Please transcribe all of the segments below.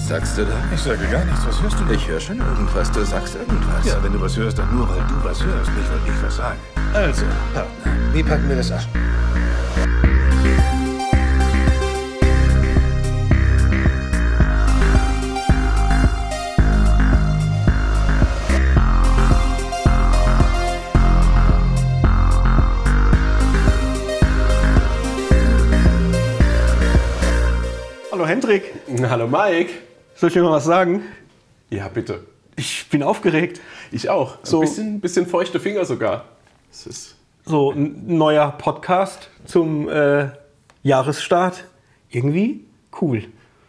Was sagst du da? Ich sage gar nichts. Was hörst du denn? Ich höre schon irgendwas. Du sagst irgendwas. Ja, wenn du was hörst, dann nur, weil du was hörst, nicht weil ich was sage. Also, Partner, wie packen wir das an? Hallo Hendrik, Hallo Mike. Soll ich dir mal was sagen? Ja, bitte. Ich bin aufgeregt. Ich auch. So- Ein bisschen, bisschen feuchte Finger sogar. Es ist So ein neuer Podcast zum äh, Jahresstart. Irgendwie cool.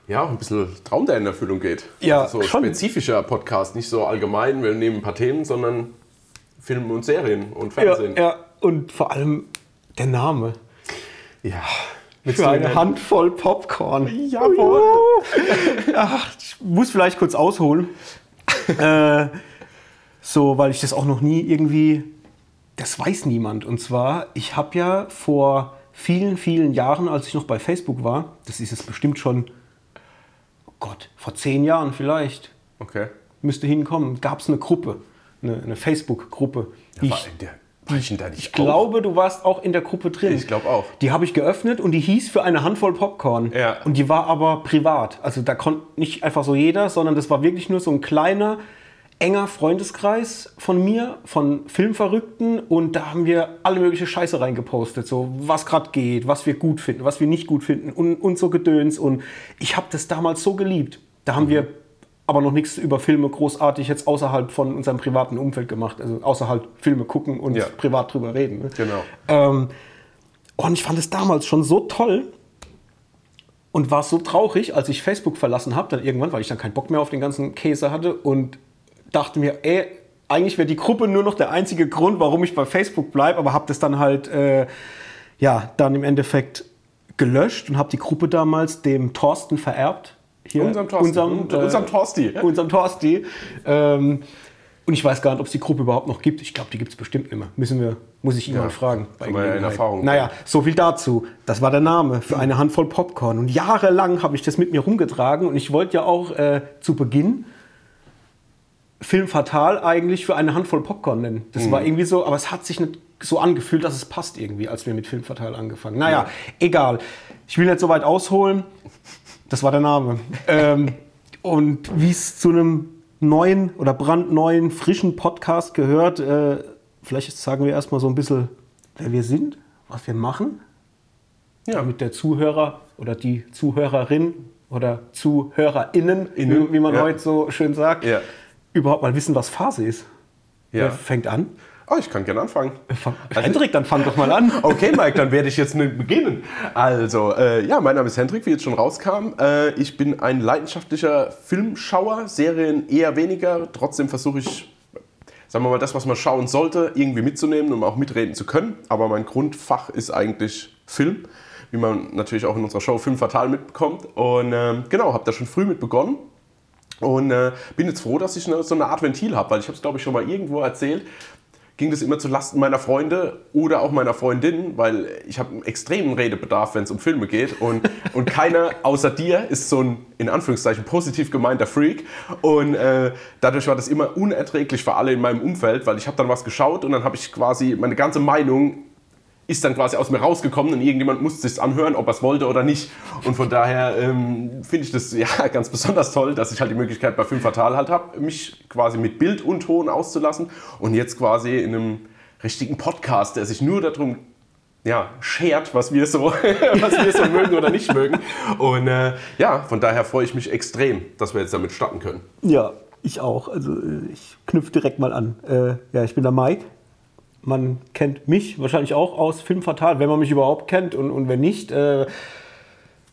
ja auch ein bisschen Traum, der in Erfüllung geht. Ja, so schon. spezifischer Podcast, nicht so allgemein, wir nehmen ein paar Themen, sondern Filme und Serien und Ja, Fernsehen. ja, und vor allem der Name. Ja. Für eine Handvoll Popcorn. Jawohl. Ach, ich muss vielleicht kurz ausholen. äh, so, weil ich das auch noch nie irgendwie. Das weiß niemand. Und zwar, ich habe ja vor vielen, vielen Jahren, als ich noch bei Facebook war, das ist jetzt bestimmt schon, oh Gott, vor zehn Jahren vielleicht, Okay. müsste hinkommen, gab es eine Gruppe, eine, eine Facebook-Gruppe. die Denn da nicht ich glaube, du warst auch in der Gruppe drin. Ich glaube auch. Die habe ich geöffnet und die hieß für eine Handvoll Popcorn. Ja. Und die war aber privat. Also da konnte nicht einfach so jeder, sondern das war wirklich nur so ein kleiner, enger Freundeskreis von mir, von Filmverrückten. Und da haben wir alle mögliche Scheiße reingepostet. So was gerade geht, was wir gut finden, was wir nicht gut finden und, und so Gedöns. Und ich habe das damals so geliebt. Da haben wir aber noch nichts über Filme großartig jetzt außerhalb von unserem privaten Umfeld gemacht. Also außerhalb Filme gucken und Ja. privat drüber reden. Ne? Genau. Ähm, und ich fand es damals schon so toll und war so traurig, als ich Facebook verlassen habe, dann irgendwann, weil ich dann keinen Bock mehr auf den ganzen Käse hatte und dachte mir, ey, eigentlich wäre die Gruppe nur noch der einzige Grund, warum ich bei Facebook bleibe, aber habe das dann halt, äh, ja, dann im Endeffekt gelöscht und habe die Gruppe damals dem Thorsten vererbt. Hier, Unserem Thorsten. Unserem, Und- unserem Torsti. Unserem Torsti. Ähm, und ich weiß gar nicht, ob es die Gruppe überhaupt noch gibt. Ich glaube, die gibt es bestimmt nicht mehr. Müssen wir, muss ich ihn Ja, mal fragen. bei ja in. Erfahrung Naja, so viel dazu. Das war der Name für eine Handvoll Popcorn. Und jahrelang habe ich das mit mir rumgetragen. Und ich wollte ja auch äh, zu Beginn Film Fatal eigentlich für eine Handvoll Popcorn nennen. Das Mhm. war irgendwie so, aber es hat sich nicht so angefühlt, dass es passt irgendwie, als wir mit Film Fatal angefangen. Naja, egal. Ich will nicht so weit ausholen. Das war der Name. ähm, und wie es zu einem neuen oder brandneuen, frischen Podcast gehört, äh, vielleicht sagen wir erstmal so ein bisschen, wer wir sind, was wir machen, Ja. damit der Zuhörer oder die Zuhörerin oder ZuhörerInnen, Innen, wie, man ja. heute so schön sagt, Ja. überhaupt mal wissen, was Phase ist. Ja. Wer fängt an? Oh, ich kann gerne anfangen. Fang, Hendrik, dann fang doch mal an. Okay, Mike, dann werde ich jetzt beginnen. Also, äh, ja, mein Name ist Hendrik, wie jetzt schon rauskam. Äh, ich bin ein leidenschaftlicher Filmschauer, Serien eher weniger. Trotzdem versuche ich, sagen wir mal, das, was man schauen sollte, irgendwie mitzunehmen, um auch mitreden zu können. Aber mein Grundfach ist eigentlich Film, wie man natürlich auch in unserer Show Film Fatal mitbekommt. Und ähm, genau, habe da schon früh mit begonnen. Und äh, bin jetzt froh, dass ich eine, so eine Art Ventil habe, weil ich habe es, glaube ich, schon mal irgendwo erzählt. Ging das immer zu Lasten meiner Freunde oder auch meiner Freundin, weil ich habe einen extremen Redebedarf, wenn es um Filme geht. Und, und keiner außer dir ist so ein, in Anführungszeichen, positiv gemeinter Freak. Und äh, dadurch war das immer unerträglich für alle in meinem Umfeld, weil ich habe dann was geschaut und dann habe ich quasi meine ganze Meinung ist dann quasi aus mir rausgekommen und irgendjemand musste sich anhören, ob er es wollte oder nicht. Und von daher ähm, finde ich das ja ganz besonders toll, dass ich halt die Möglichkeit bei Film Fatal halt habe, mich quasi mit Bild und Ton auszulassen und jetzt quasi in einem richtigen Podcast, der sich nur darum ja, schert, was wir so, was wir so mögen oder nicht mögen. Und äh, ja, von daher freue ich mich extrem, dass wir jetzt damit starten können. Ja, ich auch. Also äh, ich knüpfe direkt mal an. Äh, ja, ich bin der Mike. Man kennt mich wahrscheinlich auch aus Film Fatal, wenn man mich überhaupt kennt und, und wenn nicht. Äh,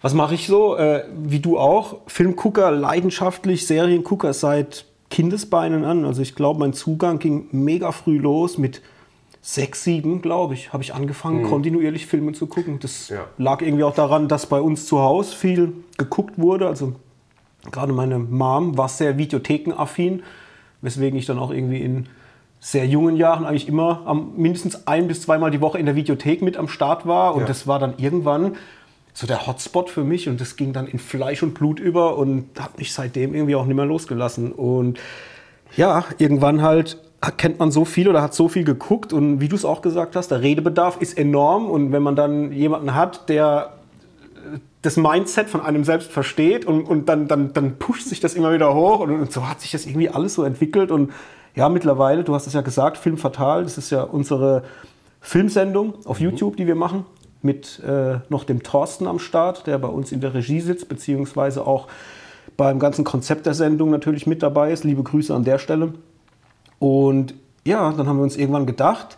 was mache ich so? Äh, wie du auch. Filmgucker, leidenschaftlich, Seriengucker seit Kindesbeinen an. Also ich glaube, mein Zugang ging mega früh los mit sechs, sieben, glaube ich, habe ich angefangen, kontinuierlich Filme zu gucken. Das Ja. lag irgendwie auch daran, dass bei uns zu Hause viel geguckt wurde. Also gerade meine Mom war sehr videothekenaffin, weswegen ich dann auch irgendwie in sehr jungen Jahren eigentlich immer am, mindestens ein bis zweimal die Woche in der Videothek mit am Start war. Und Ja. das war dann irgendwann so der Hotspot für mich und das ging dann in Fleisch und Blut über und hat mich seitdem irgendwie auch nicht mehr losgelassen. Und ja, irgendwann halt kennt man so viel oder hat so viel geguckt und wie du es auch gesagt hast, der Redebedarf ist enorm und wenn man dann jemanden hat, der das Mindset von einem selbst versteht und, und dann, dann, dann pusht sich das immer wieder hoch und, und so hat sich das irgendwie alles so entwickelt und ja, mittlerweile, du hast es ja gesagt, Film Fatal, das ist ja unsere Filmsendung auf mhm. YouTube, die wir machen, mit äh, noch dem Thorsten am Start, der bei uns in der Regie sitzt, beziehungsweise auch beim ganzen Konzept der Sendung natürlich mit dabei ist. Liebe Grüße an der Stelle. Und ja, dann haben wir uns irgendwann gedacht,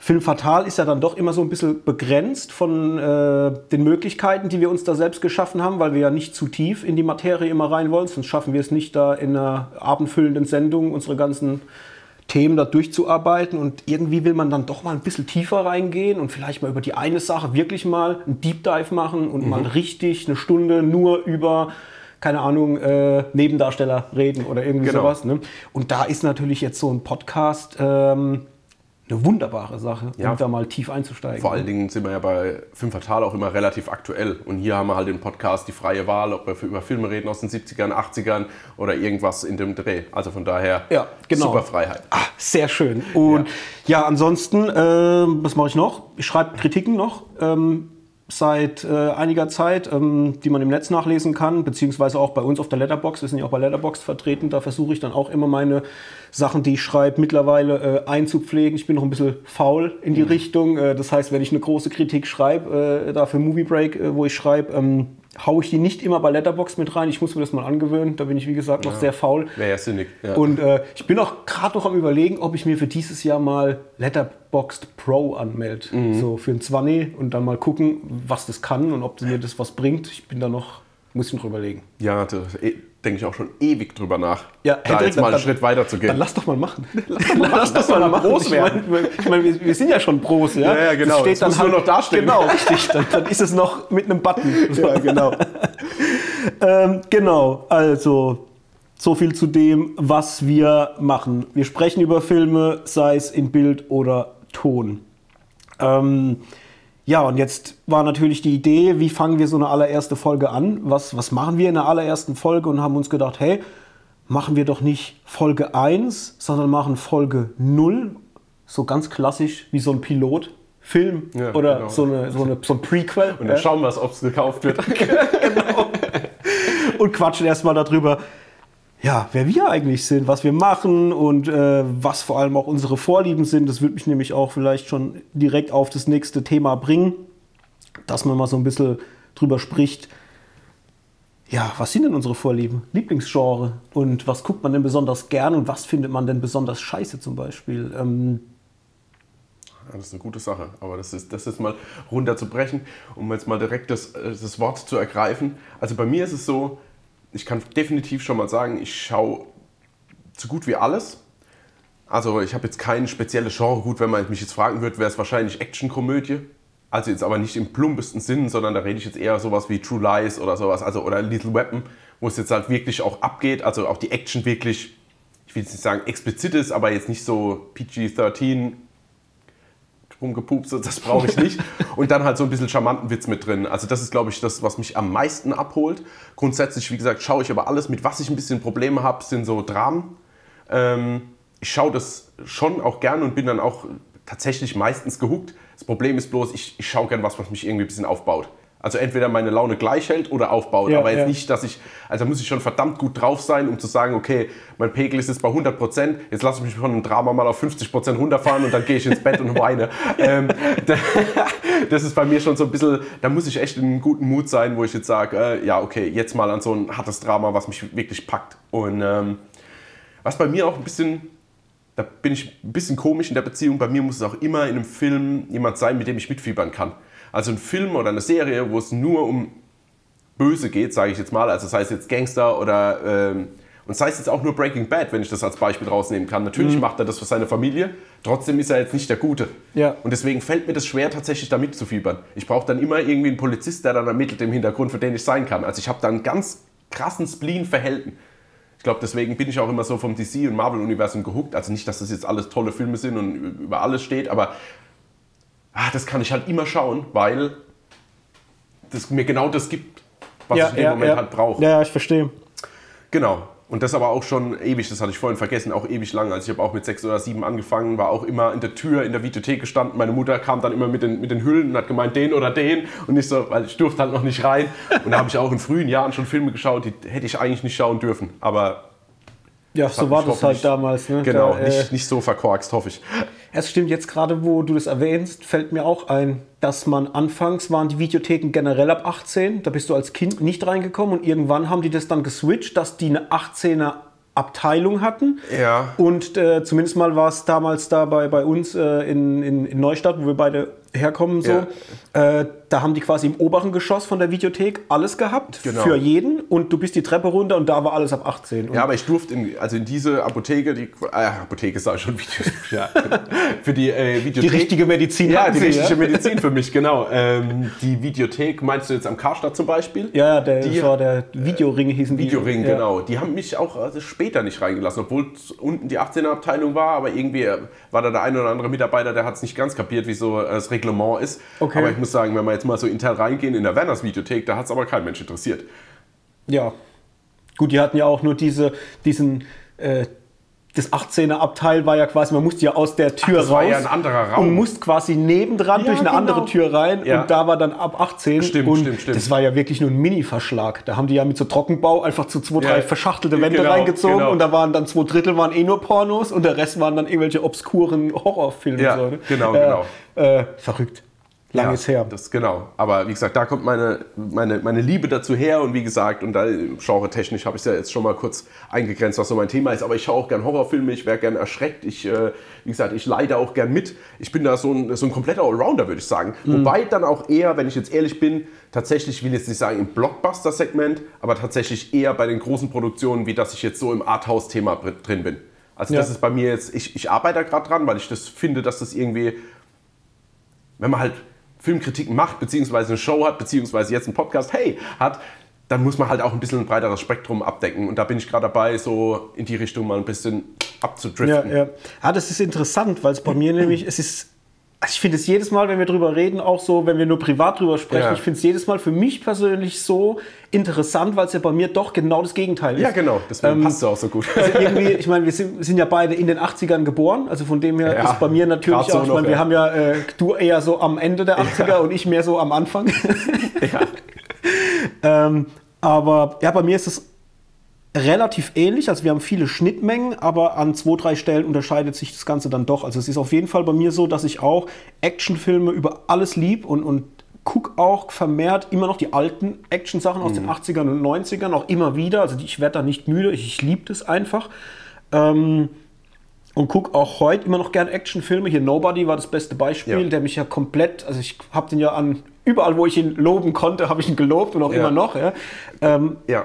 Film Fatal ist ja dann doch immer so ein bisschen begrenzt von äh, den Möglichkeiten, die wir uns da selbst geschaffen haben, weil wir ja nicht zu tief in die Materie immer rein wollen, sonst schaffen wir es nicht, da in einer abendfüllenden Sendung unsere ganzen Themen da durchzuarbeiten. Und irgendwie will man dann doch mal ein bisschen tiefer reingehen und vielleicht mal über die eine Sache wirklich mal einen Deep Dive machen und mhm. mal richtig eine Stunde nur über keine Ahnung, äh, Nebendarsteller reden oder irgendwie genau. sowas. Ne? Und da ist natürlich jetzt so ein Podcast ähm, eine wunderbare Sache, ja. um da mal tief einzusteigen. Vor allen Dingen sind wir ja bei Film Fatal auch immer relativ aktuell. Und hier haben wir halt den Podcast die freie Wahl, ob wir über Filme reden aus den 70ern, 80ern oder irgendwas in dem Dreh. Also von daher ja, genau. super Freiheit. Ah, sehr schön. Und ja, ja ansonsten, äh, was mache ich noch? Ich schreibe Kritiken noch. Ähm, seit äh, einiger Zeit, ähm, die man im Netz nachlesen kann, beziehungsweise auch bei uns auf der Letterbox. Wir sind ja auch bei Letterbox vertreten. Da versuche ich dann auch immer meine Sachen, die ich schreibe, mittlerweile äh, einzupflegen. Ich bin noch ein bisschen faul in die mhm. Richtung. Äh, das heißt, wenn ich eine große Kritik schreibe, äh, da für Movie Break, äh, wo ich schreibe, ähm, haue ich die nicht immer bei Letterbox mit rein. Ich muss mir das mal angewöhnen. Da bin ich, wie gesagt, noch ja. sehr faul. Wäre ja sinnig. Ja. Und äh, ich bin auch gerade noch am überlegen, ob ich mir für dieses Jahr mal Letterboxd Pro anmelde. Mhm. So für ein 20 und dann mal gucken, was das kann und ob mir das was bringt. Ich bin da noch, muss ich noch überlegen. Ja, denke ich auch schon ewig drüber nach, ja, da jetzt mal einen dann, Schritt weiter zu gehen. Dann lass doch mal machen. Lass doch mal, lass doch mal, mal Pros werden. Ich meine, ich mein, wir, wir, sind ja schon Pros, ja? Ja, ja genau. Das steht das dann halt, nur noch dastehen. Genau, richtig. Dann, dann, ist es noch mit einem Button. Ja, genau. ähm, genau, also so viel zu dem, was wir machen. Wir sprechen über Filme, sei es in Bild oder Ton. Ähm, ja, und jetzt war natürlich die Idee, wie fangen wir so eine allererste Folge an? Was, was machen wir in der allerersten Folge? Und haben uns gedacht, hey, machen wir doch nicht Folge 1, sondern machen Folge 0. So ganz klassisch wie so ein Pilotfilm ja, oder genau. so, eine, so, eine, so ein Prequel. Und dann ja. schauen wir, ob es gekauft wird. genau. Und quatschen erstmal darüber, ja, wer wir eigentlich sind, was wir machen und äh, was vor allem auch unsere Vorlieben sind. Das würde mich nämlich auch vielleicht schon direkt auf das nächste Thema bringen, dass man mal so ein bisschen drüber spricht. Ja, was sind denn unsere Vorlieben? Lieblingsgenre und was guckt man denn besonders gern und was findet man denn besonders scheiße zum Beispiel? Ähm, das ist eine gute Sache, aber das ist, das ist mal runterzubrechen, um jetzt mal direkt das, äh, das Wort zu ergreifen. Also bei mir ist es so, ich kann definitiv schon mal sagen, ich schaue so gut wie alles. Also ich habe jetzt kein spezielles Genre. Gut, wenn man mich jetzt fragen würde, wäre es wahrscheinlich Actionkomödie. Also jetzt aber nicht im plumpesten Sinn, sondern da rede ich jetzt eher sowas wie True Lies oder sowas, also oder Little Weapon, wo es jetzt halt wirklich auch abgeht, also auch die Action wirklich, ich will jetzt nicht sagen explizit ist, aber jetzt nicht so PG-13 rumgepupst, das brauche ich nicht. Und dann halt so ein bisschen charmanten Witz mit drin. Also das ist, glaube ich, das, was mich am meisten abholt. Grundsätzlich, wie gesagt, schaue ich aber alles. Mit was ich ein bisschen Probleme habe, sind so Dramen. Ähm, ich schaue das schon auch gerne und bin dann auch tatsächlich meistens gehuckt. Das Problem ist bloß, ich, ich schaue gerne was, was mich irgendwie ein bisschen aufbaut. Also entweder meine Laune gleich hält oder aufbaut. Ja, aber jetzt ja. nicht, dass ich, also muss ich schon verdammt gut drauf sein, um zu sagen, okay, mein Pegel ist jetzt bei 100 Prozent, jetzt lasse ich mich von einem Drama mal auf 50 Prozent runterfahren und dann gehe ich ins Bett und weine. ähm, das ist bei mir schon so ein bisschen, da muss ich echt in einem guten Mut sein, wo ich jetzt sage, äh, ja, okay, jetzt mal an so ein hartes Drama, was mich wirklich packt. Und ähm, was bei mir auch ein bisschen, da bin ich ein bisschen komisch in der Beziehung, bei mir muss es auch immer in einem Film jemand sein, mit dem ich mitfiebern kann. Also ein Film oder eine Serie, wo es nur um Böse geht, sage ich jetzt mal, also sei es jetzt Gangster oder ähm, und sei es jetzt auch nur Breaking Bad, wenn ich das als Beispiel rausnehmen kann. Natürlich mhm. macht er das für seine Familie, trotzdem ist er jetzt nicht der Gute. Ja. Und deswegen fällt mir das schwer, tatsächlich da mitzufiebern. Ich brauche dann immer irgendwie einen Polizist, der dann ermittelt im Hintergrund, für den ich sein kann. Also ich habe da einen ganz krassen Spleen verhälten. Ich glaube, deswegen bin ich auch immer so vom DC- und Marvel-Universum gehuckt. Also nicht, dass das jetzt alles tolle Filme sind und über alles steht, aber ah, das kann ich halt immer schauen, weil das mir genau das gibt, was ich in dem Moment halt brauche. Ja, ich verstehe. Genau. Und das aber auch schon ewig, das hatte ich vorhin vergessen, auch ewig lang. Also ich habe auch mit sechs oder sieben angefangen, war auch immer in der Tür in der Videothek gestanden. Meine Mutter kam dann immer mit den, mit den Hüllen und hat gemeint, den oder den. Und nicht so, weil ich durfte halt noch nicht rein. Und da habe ich auch in frühen Jahren schon Filme geschaut, die hätte ich eigentlich nicht schauen dürfen. Aber ja, so war das halt damals. Ne? Genau, da, äh, nicht, nicht so verkorkst, hoffe ich. Es stimmt jetzt gerade, wo du das erwähnst, fällt mir auch ein, dass man anfangs waren die Videotheken generell ab 18. Da bist du als Kind nicht reingekommen und irgendwann haben die das dann geswitcht, dass die eine 18er Abteilung hatten. Ja. Und äh, zumindest mal war es damals da bei, bei uns äh, in, in, in Neustadt, wo wir beide herkommen, so. Ja. Äh, da haben die quasi im oberen Geschoss von der Videothek alles gehabt genau. für jeden und du bist die Treppe runter und da war alles ab 18. Und ja, aber ich durfte in, also in diese Apotheke, die äh, Apotheke ich schon Video, ja, für die äh, Videothek. Die richtige Medizin. Ja, die richtige ja? Medizin für mich, genau. Ähm, die Videothek meinst du jetzt am Karstadt zum Beispiel? Ja, der, die, war der Videoring hießen Videoring, die. genau. Die haben mich auch also später nicht reingelassen, obwohl unten die 18er Abteilung war, aber irgendwie war da der eine oder andere Mitarbeiter, der hat es nicht ganz kapiert, wie so das Reglement ist. Okay. Aber ich muss sagen, wenn man jetzt mal so intern reingehen in der Werners Videothek, da hat es aber kein Mensch interessiert. Ja. Gut, die hatten ja auch nur diese, diesen, äh, das 18er Abteil war ja quasi, man musste ja aus der Tür Ach, das raus. War ja ein anderer Raum. Und musste quasi nebendran ja, durch eine genau. andere Tür rein ja. und da war dann ab 18. Stimmt, und stimmt, stimmt. Das war ja wirklich nur ein Mini-Verschlag. Da haben die ja mit so Trockenbau einfach zu zwei, drei ja. verschachtelte Wände genau, reingezogen genau. und da waren dann zwei Drittel waren eh nur Pornos und der Rest waren dann irgendwelche obskuren Horrorfilme. Ja, so, ne? genau, äh, genau. Äh, verrückt. Lang ja, ist her. Das, genau. Aber wie gesagt, da kommt meine, meine, meine Liebe dazu her und wie gesagt, und da genre-technisch habe ich es ja jetzt schon mal kurz eingegrenzt, was so mein Thema ist. Aber ich schaue auch gern Horrorfilme, ich wäre gern erschreckt. Ich, äh, wie gesagt, ich leide auch gern mit. Ich bin da so ein, so ein kompletter Allrounder, würde ich sagen. Mhm. Wobei dann auch eher, wenn ich jetzt ehrlich bin, tatsächlich, ich will jetzt nicht sagen im Blockbuster-Segment, aber tatsächlich eher bei den großen Produktionen, wie dass ich jetzt so im Arthouse-Thema drin bin. Also ja. das ist bei mir jetzt, ich, ich arbeite da gerade dran, weil ich das finde, dass das irgendwie, wenn man halt Filmkritiken macht, beziehungsweise eine Show hat, beziehungsweise jetzt einen Podcast, hey, hat, dann muss man halt auch ein bisschen ein breiteres Spektrum abdecken. Und da bin ich gerade dabei, so in die Richtung mal ein bisschen abzudriften. Ja, ja. ja das ist interessant, weil es bei mir nämlich, es ist also ich finde es jedes Mal, wenn wir drüber reden, auch so, wenn wir nur privat drüber sprechen, ja. ich finde es jedes Mal für mich persönlich so interessant, weil es ja bei mir doch genau das Gegenteil ist. Ja, genau, deswegen ähm, passt es auch so gut. Also irgendwie, ich meine, wir sind, sind, ja beide in den 80ern geboren, also von dem her ja, ist bei mir natürlich so auch, ich meine, wir haben ja, äh, du eher so am Ende der 80er ja. und ich mehr so am Anfang. ja. ähm, aber ja, bei mir ist es relativ ähnlich. Also wir haben viele Schnittmengen, aber an zwei, drei Stellen unterscheidet sich das Ganze dann doch. Also es ist auf jeden Fall bei mir so, dass ich auch Actionfilme über alles lieb und, und gucke auch vermehrt immer noch die alten Action-Sachen aus mhm. den 80ern und 90ern, auch immer wieder. Also ich werde da nicht müde, ich, ich liebe das einfach. Ähm, und gucke auch heute immer noch gern Actionfilme. Hier Nobody war das beste Beispiel, ja. der mich ja komplett, also ich habe den ja an überall, wo ich ihn loben konnte, habe ich ihn gelobt und auch ja. immer noch. Ja. Ähm, ja.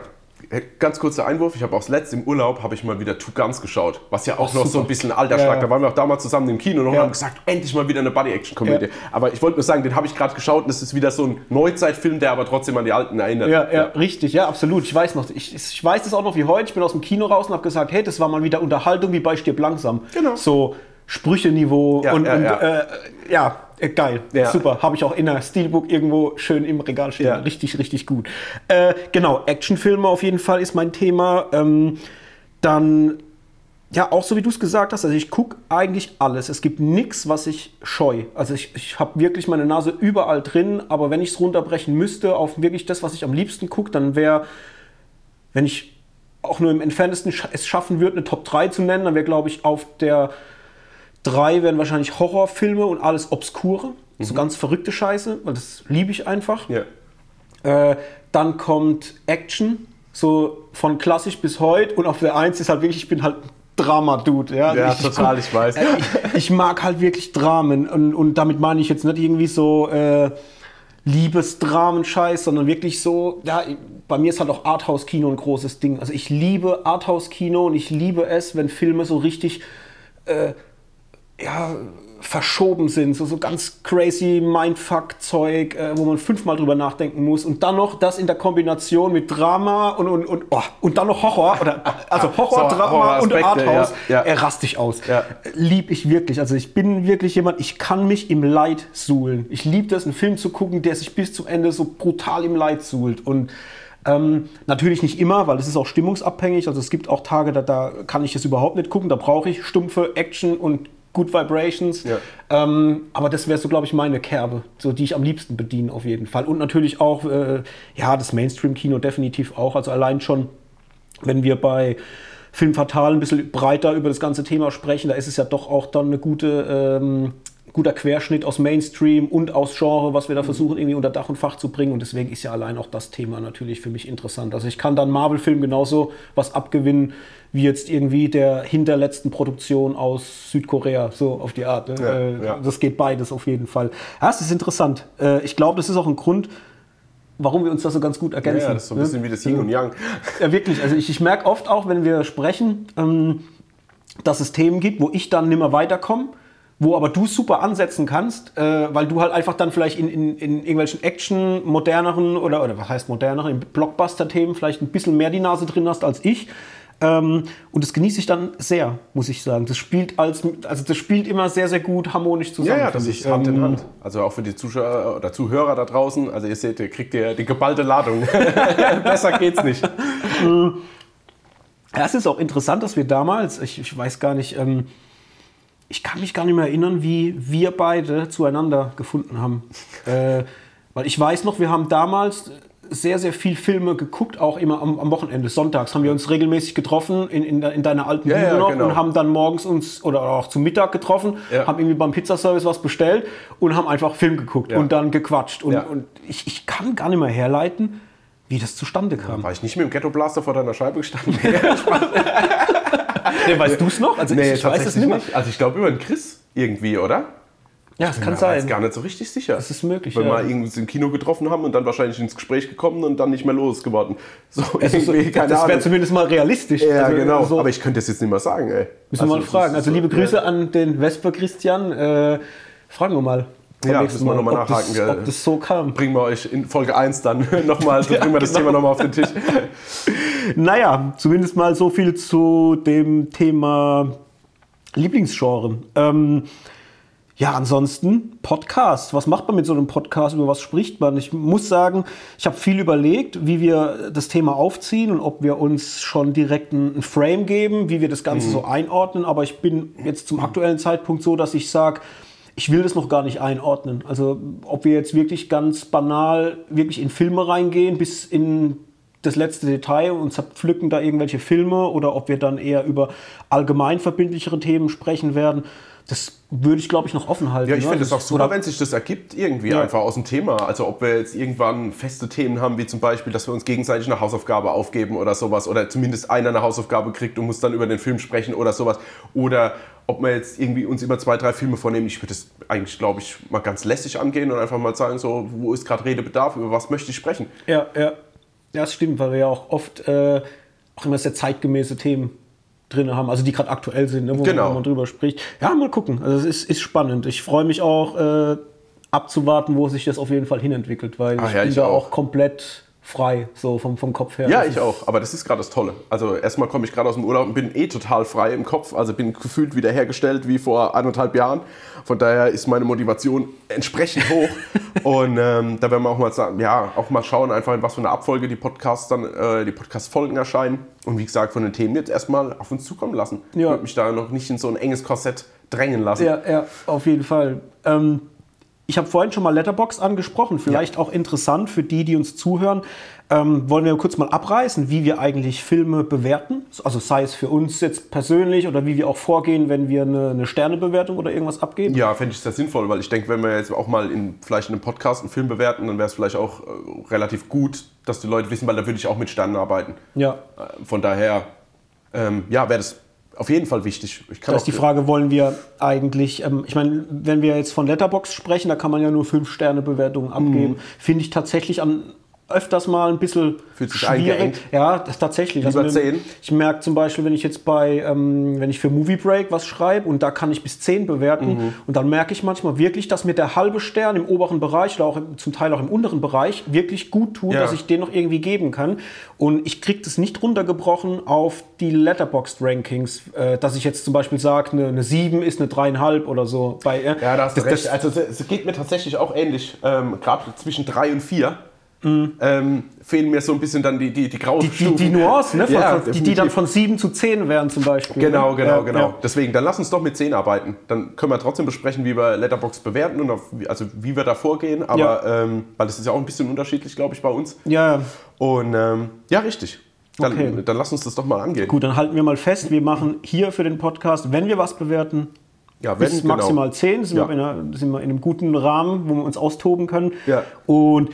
Ganz kurzer Einwurf, ich habe auch das letzte im Urlaub, habe ich mal wieder Two Guns geschaut, was ja auch Ach, noch super. so ein bisschen Altersschlag, ja, ja. da waren wir auch damals zusammen im Kino und ja. haben gesagt, endlich mal wieder eine Buddy-Action-Komödie. Aber ich wollte nur sagen, den habe ich gerade geschaut und es ist wieder so ein Neuzeitfilm, der aber trotzdem an die Alten erinnert. Ja, ja, richtig, ja, absolut. Ich weiß noch, ich, ich weiß das auch noch wie heute, ich bin aus dem Kino raus und habe gesagt, hey, das war mal wieder Unterhaltung wie bei Stirb langsam. Genau. So Sprücheniveau und, und äh, ja äh, geil, ja. super. Habe ich auch in der Steelbook irgendwo schön im Regal stehen. Ja. Richtig, richtig gut. Äh, genau, Actionfilme auf jeden Fall ist mein Thema. Ähm, dann, ja, auch so wie du es gesagt hast, also ich gucke eigentlich alles. Es gibt nichts, was ich scheu. Also ich, ich habe wirklich meine Nase überall drin, aber wenn ich es runterbrechen müsste auf wirklich das, was ich am liebsten gucke, dann wäre, wenn ich auch nur im entferntesten es schaffen würde, eine Top 3 zu nennen, dann wäre, glaube ich, auf der Drei werden wahrscheinlich Horrorfilme und alles Obskure. Mhm. So ganz verrückte Scheiße, weil das liebe ich einfach. Ja. Äh, dann kommt Action, so von klassisch bis heute. Und auf der Eins ist halt wirklich, ich bin halt Drama-Dude. Ja, ja ich, total, ich, weiß. Äh, ich, ich, mag halt wirklich Dramen. Und, und damit meine ich jetzt nicht irgendwie so äh, Liebesdramen-Scheiß, sondern wirklich so, ja, bei mir ist halt auch Arthouse-Kino ein großes Ding. Also ich liebe Arthouse-Kino und ich liebe es, wenn Filme so richtig. Äh, ja, verschoben sind, so, so ganz crazy Mindfuck-Zeug, äh, wo man fünfmal drüber nachdenken muss und dann noch das in der Kombination mit Drama und, und, und, oh, und dann noch Horror, oder, also Horror, So, Drama und Horroraspekte, Arthouse, ja, ja. er rast dich aus. Ja. Lieb ich wirklich, also ich bin wirklich jemand, ich kann mich im Leid suhlen. Ich liebe das, einen Film zu gucken, der sich bis zum Ende so brutal im Leid suhlt und ähm, natürlich nicht immer, weil es ist auch stimmungsabhängig. Also es gibt auch Tage, da, da kann ich es überhaupt nicht gucken. Da brauche ich stumpfe Action und Good Vibrations. Ja. Ähm, aber das wäre so, glaube ich, meine Kerbe, so die ich am liebsten bediene auf jeden Fall. Und natürlich auch, äh, ja, das Mainstream-Kino definitiv auch. Also allein schon, wenn wir bei Film Fatal ein bisschen breiter über das ganze Thema sprechen, da ist es ja doch auch dann eine gute, ähm, guter Querschnitt aus Mainstream und aus Genre, was wir da versuchen irgendwie unter Dach und Fach zu bringen. Und deswegen ist ja allein auch das Thema natürlich für mich interessant. Also ich kann dann Marvel-Film genauso was abgewinnen, wie jetzt irgendwie der hinterletzten Produktion aus Südkorea, so auf die Art. Ne? Ja, äh, ja. Das geht beides auf jeden Fall. Ja, es ist interessant. Äh, ich glaube, das ist auch ein Grund, warum wir uns da so ganz gut ergänzen. Ja, das ist so ein ne? bisschen wie das Yin und Yang. Ja, wirklich. Also ich, ich merke oft auch, wenn wir sprechen, ähm, dass es Themen gibt, wo ich dann nimmer weiterkomme, wo aber du super ansetzen kannst, äh, weil du halt einfach dann vielleicht in, in, in irgendwelchen Action, moderneren oder, oder was heißt moderneren, in Blockbuster-Themen vielleicht ein bisschen mehr die Nase drin hast als ich. Ähm, und das genieße ich dann sehr, muss ich sagen. Das spielt als, also das spielt immer sehr, sehr gut harmonisch zusammen. Ja, ja, das ist Hand in Ähm, Hand. Also auch für die Zuschauer oder Zuhörer da draußen. Also ihr seht, ihr kriegt ihr die geballte Ladung. Besser geht's nicht. Ja, es ist auch interessant, dass wir damals, ich, ich weiß gar nicht, ähm, ich kann mich gar nicht mehr erinnern, wie wir beide zueinander gefunden haben. äh, weil ich weiß noch, wir haben damals sehr, sehr viel Filme geguckt, auch immer am, am Wochenende. Sonntags haben wir uns regelmäßig getroffen in, in, in deiner alten Ja, Bude ja, noch genau. und haben dann morgens uns oder auch zum Mittag getroffen, Ja. haben irgendwie beim Pizzaservice was bestellt und haben einfach Film geguckt Ja. und dann gequatscht. Und, Ja. und ich, ich kann gar nicht mehr herleiten, wie das zustande kam. War ich nicht mit dem Ghetto Blaster vor deiner Scheibe gestanden? Nee, weißt du es noch? Also nee, ich, ich weiß es nicht mehr. Also ich glaube über den Chris irgendwie, oder? Ja, es kann Ich bin mir jetzt sein. gar nicht so richtig sicher. Das ist möglich, Wenn ja. wir uns im Kino getroffen haben und dann wahrscheinlich ins Gespräch gekommen und dann nicht mehr losgeworden. So, Es ist so, keine das wäre zumindest mal realistisch. Ja, Also, genau. So, Aber ich könnte das jetzt nicht mehr sagen, ey. müssen wir mal das fragen. Also so- liebe Grüße ja. an den Vesper Christian. Äh, fragen wir mal. Ja, müssen wir nochmal nachhaken, Das, gell? ob das so kam. Bringen wir euch in Folge 1 dann nochmal, so Ja, bringen wir das genau. Thema nochmal auf den Tisch. Naja, zumindest mal so viel zu dem Thema Lieblingsgenre. Ähm, ja, ansonsten Podcast. Was macht man mit so einem Podcast? Über was spricht man? Ich muss sagen, ich habe viel überlegt, wie wir das Thema aufziehen und ob wir uns schon direkt einen Frame geben, wie wir das Ganze so einordnen. Aber ich bin jetzt zum aktuellen Zeitpunkt so, dass ich sage, ich will das noch gar nicht einordnen. Also ob wir jetzt wirklich ganz banal wirklich in Filme reingehen, bis in das letzte Detail und zerpflücken da irgendwelche Filme oder ob wir dann eher über allgemein verbindlichere Themen sprechen werden, das würde ich, glaube ich, noch offen halten. Ja, ich ne? finde es auch super, oder- wenn sich das ergibt, irgendwie Ja. einfach aus dem Thema. Also ob wir jetzt irgendwann feste Themen haben, wie zum Beispiel, dass wir uns gegenseitig eine Hausaufgabe aufgeben oder sowas. Oder zumindest einer eine Hausaufgabe kriegt und muss dann über den Film sprechen oder sowas. Oder ob wir jetzt irgendwie uns immer zwei, drei Filme vornehmen. Ich würde das eigentlich, glaube ich, mal ganz lässig angehen und einfach mal sagen, so, wo ist gerade Redebedarf, über was möchte ich sprechen. Ja, ja. Ja, das stimmt, weil wir ja auch oft äh, auch immer sehr zeitgemäße Themen drin haben, also die gerade aktuell sind, ne, wo, Genau. man, wo man drüber spricht. Ja, mal gucken. Also es ist, ist spannend. Ich freue mich auch äh, abzuwarten, wo sich das auf jeden Fall hinentwickelt, weil Ah, ich ja, bin ich da auch. auch komplett frei, so vom, vom Kopf her. Ja, ich auch. Aber das ist gerade das Tolle. Also erstmal komme ich gerade aus dem Urlaub und bin eh total frei im Kopf. Also bin gefühlt wiederhergestellt wie vor eineinhalb Jahren. Von daher ist meine Motivation entsprechend hoch. und ähm, da werden wir auch mal sagen, ja, auch mal schauen, einfach in was für eine Abfolge die Podcasts dann, äh, die Podcast-Folgen erscheinen. Und wie gesagt, von den Themen jetzt erstmal auf uns zukommen lassen. Ich Ja. würde mich da noch nicht in so ein enges Korsett drängen lassen. Ja, ja, auf jeden Fall. Ähm, ich habe vorhin schon mal Letterbox angesprochen, vielleicht auch interessant für die, die uns zuhören. Ähm, wollen wir kurz mal abreißen, wie wir eigentlich Filme bewerten? Also sei es für uns jetzt persönlich oder wie wir auch vorgehen, wenn wir eine, eine Sternebewertung oder irgendwas abgeben. Ja, fände ich sehr sinnvoll, weil ich denke, wenn wir jetzt auch mal in, vielleicht in einem Podcast einen Film bewerten, dann wäre es vielleicht auch äh, relativ gut, dass die Leute wissen, weil da würde ich auch mit Sternen arbeiten. Ja. Äh, Von daher, ähm, ja, wäre das auf jeden Fall wichtig. Ich Da ist die Frage, wollen wir eigentlich, ähm, ich meine, wenn wir jetzt von Letterbox sprechen, da kann man ja nur 5-Sterne-Bewertungen abgeben. Finde ich tatsächlich an, öfters mal ein bisschen Fühlt sich schwierig. eingeengt. Ja, das tatsächlich. Lieber mir- zehn? Ich merke zum Beispiel, wenn ich jetzt bei, ähm, wenn ich für Movie Break was schreibe und da kann ich bis 10 bewerten Mhm. und dann merke ich manchmal wirklich, dass mir der halbe Stern im oberen Bereich oder auch im, zum Teil auch im unteren Bereich wirklich gut tut, Ja. dass ich den noch irgendwie geben kann. Und ich kriege das nicht runtergebrochen auf die Letterboxd Rankings, äh, dass ich jetzt zum Beispiel sage, eine, eine 7 ist eine 3,5 oder so. Bei, äh, Ja, da hast das, recht. Das, also es geht mir tatsächlich auch ähnlich. Ähm, Gerade zwischen drei und vier Mhm. ähm, fehlen mir so ein bisschen dann die, die, die grauen die, die, die Nuancen, ne? Von, Ja, von, die, die dann von 7 zu 10 wären zum Beispiel. Genau, ne? genau, Ja, genau. ja. Deswegen, dann lass uns doch mit 10 arbeiten. Dann können wir trotzdem besprechen, wie wir Letterbox bewerten und auf, wie- also wie wir da vorgehen. Aber ähm, weil das ist ja auch ein bisschen unterschiedlich, glaube ich, bei uns. Ja, Und ähm, ja, richtig. Dann, Okay. dann lass uns das doch mal angehen. gut, dann halten wir mal fest, wir machen hier für den Podcast, wenn wir was bewerten, Ja, wenn, bis genau. maximal 10, sind, Ja. wir einer, sind wir in einem guten Rahmen, wo wir uns austoben können. Ja. Und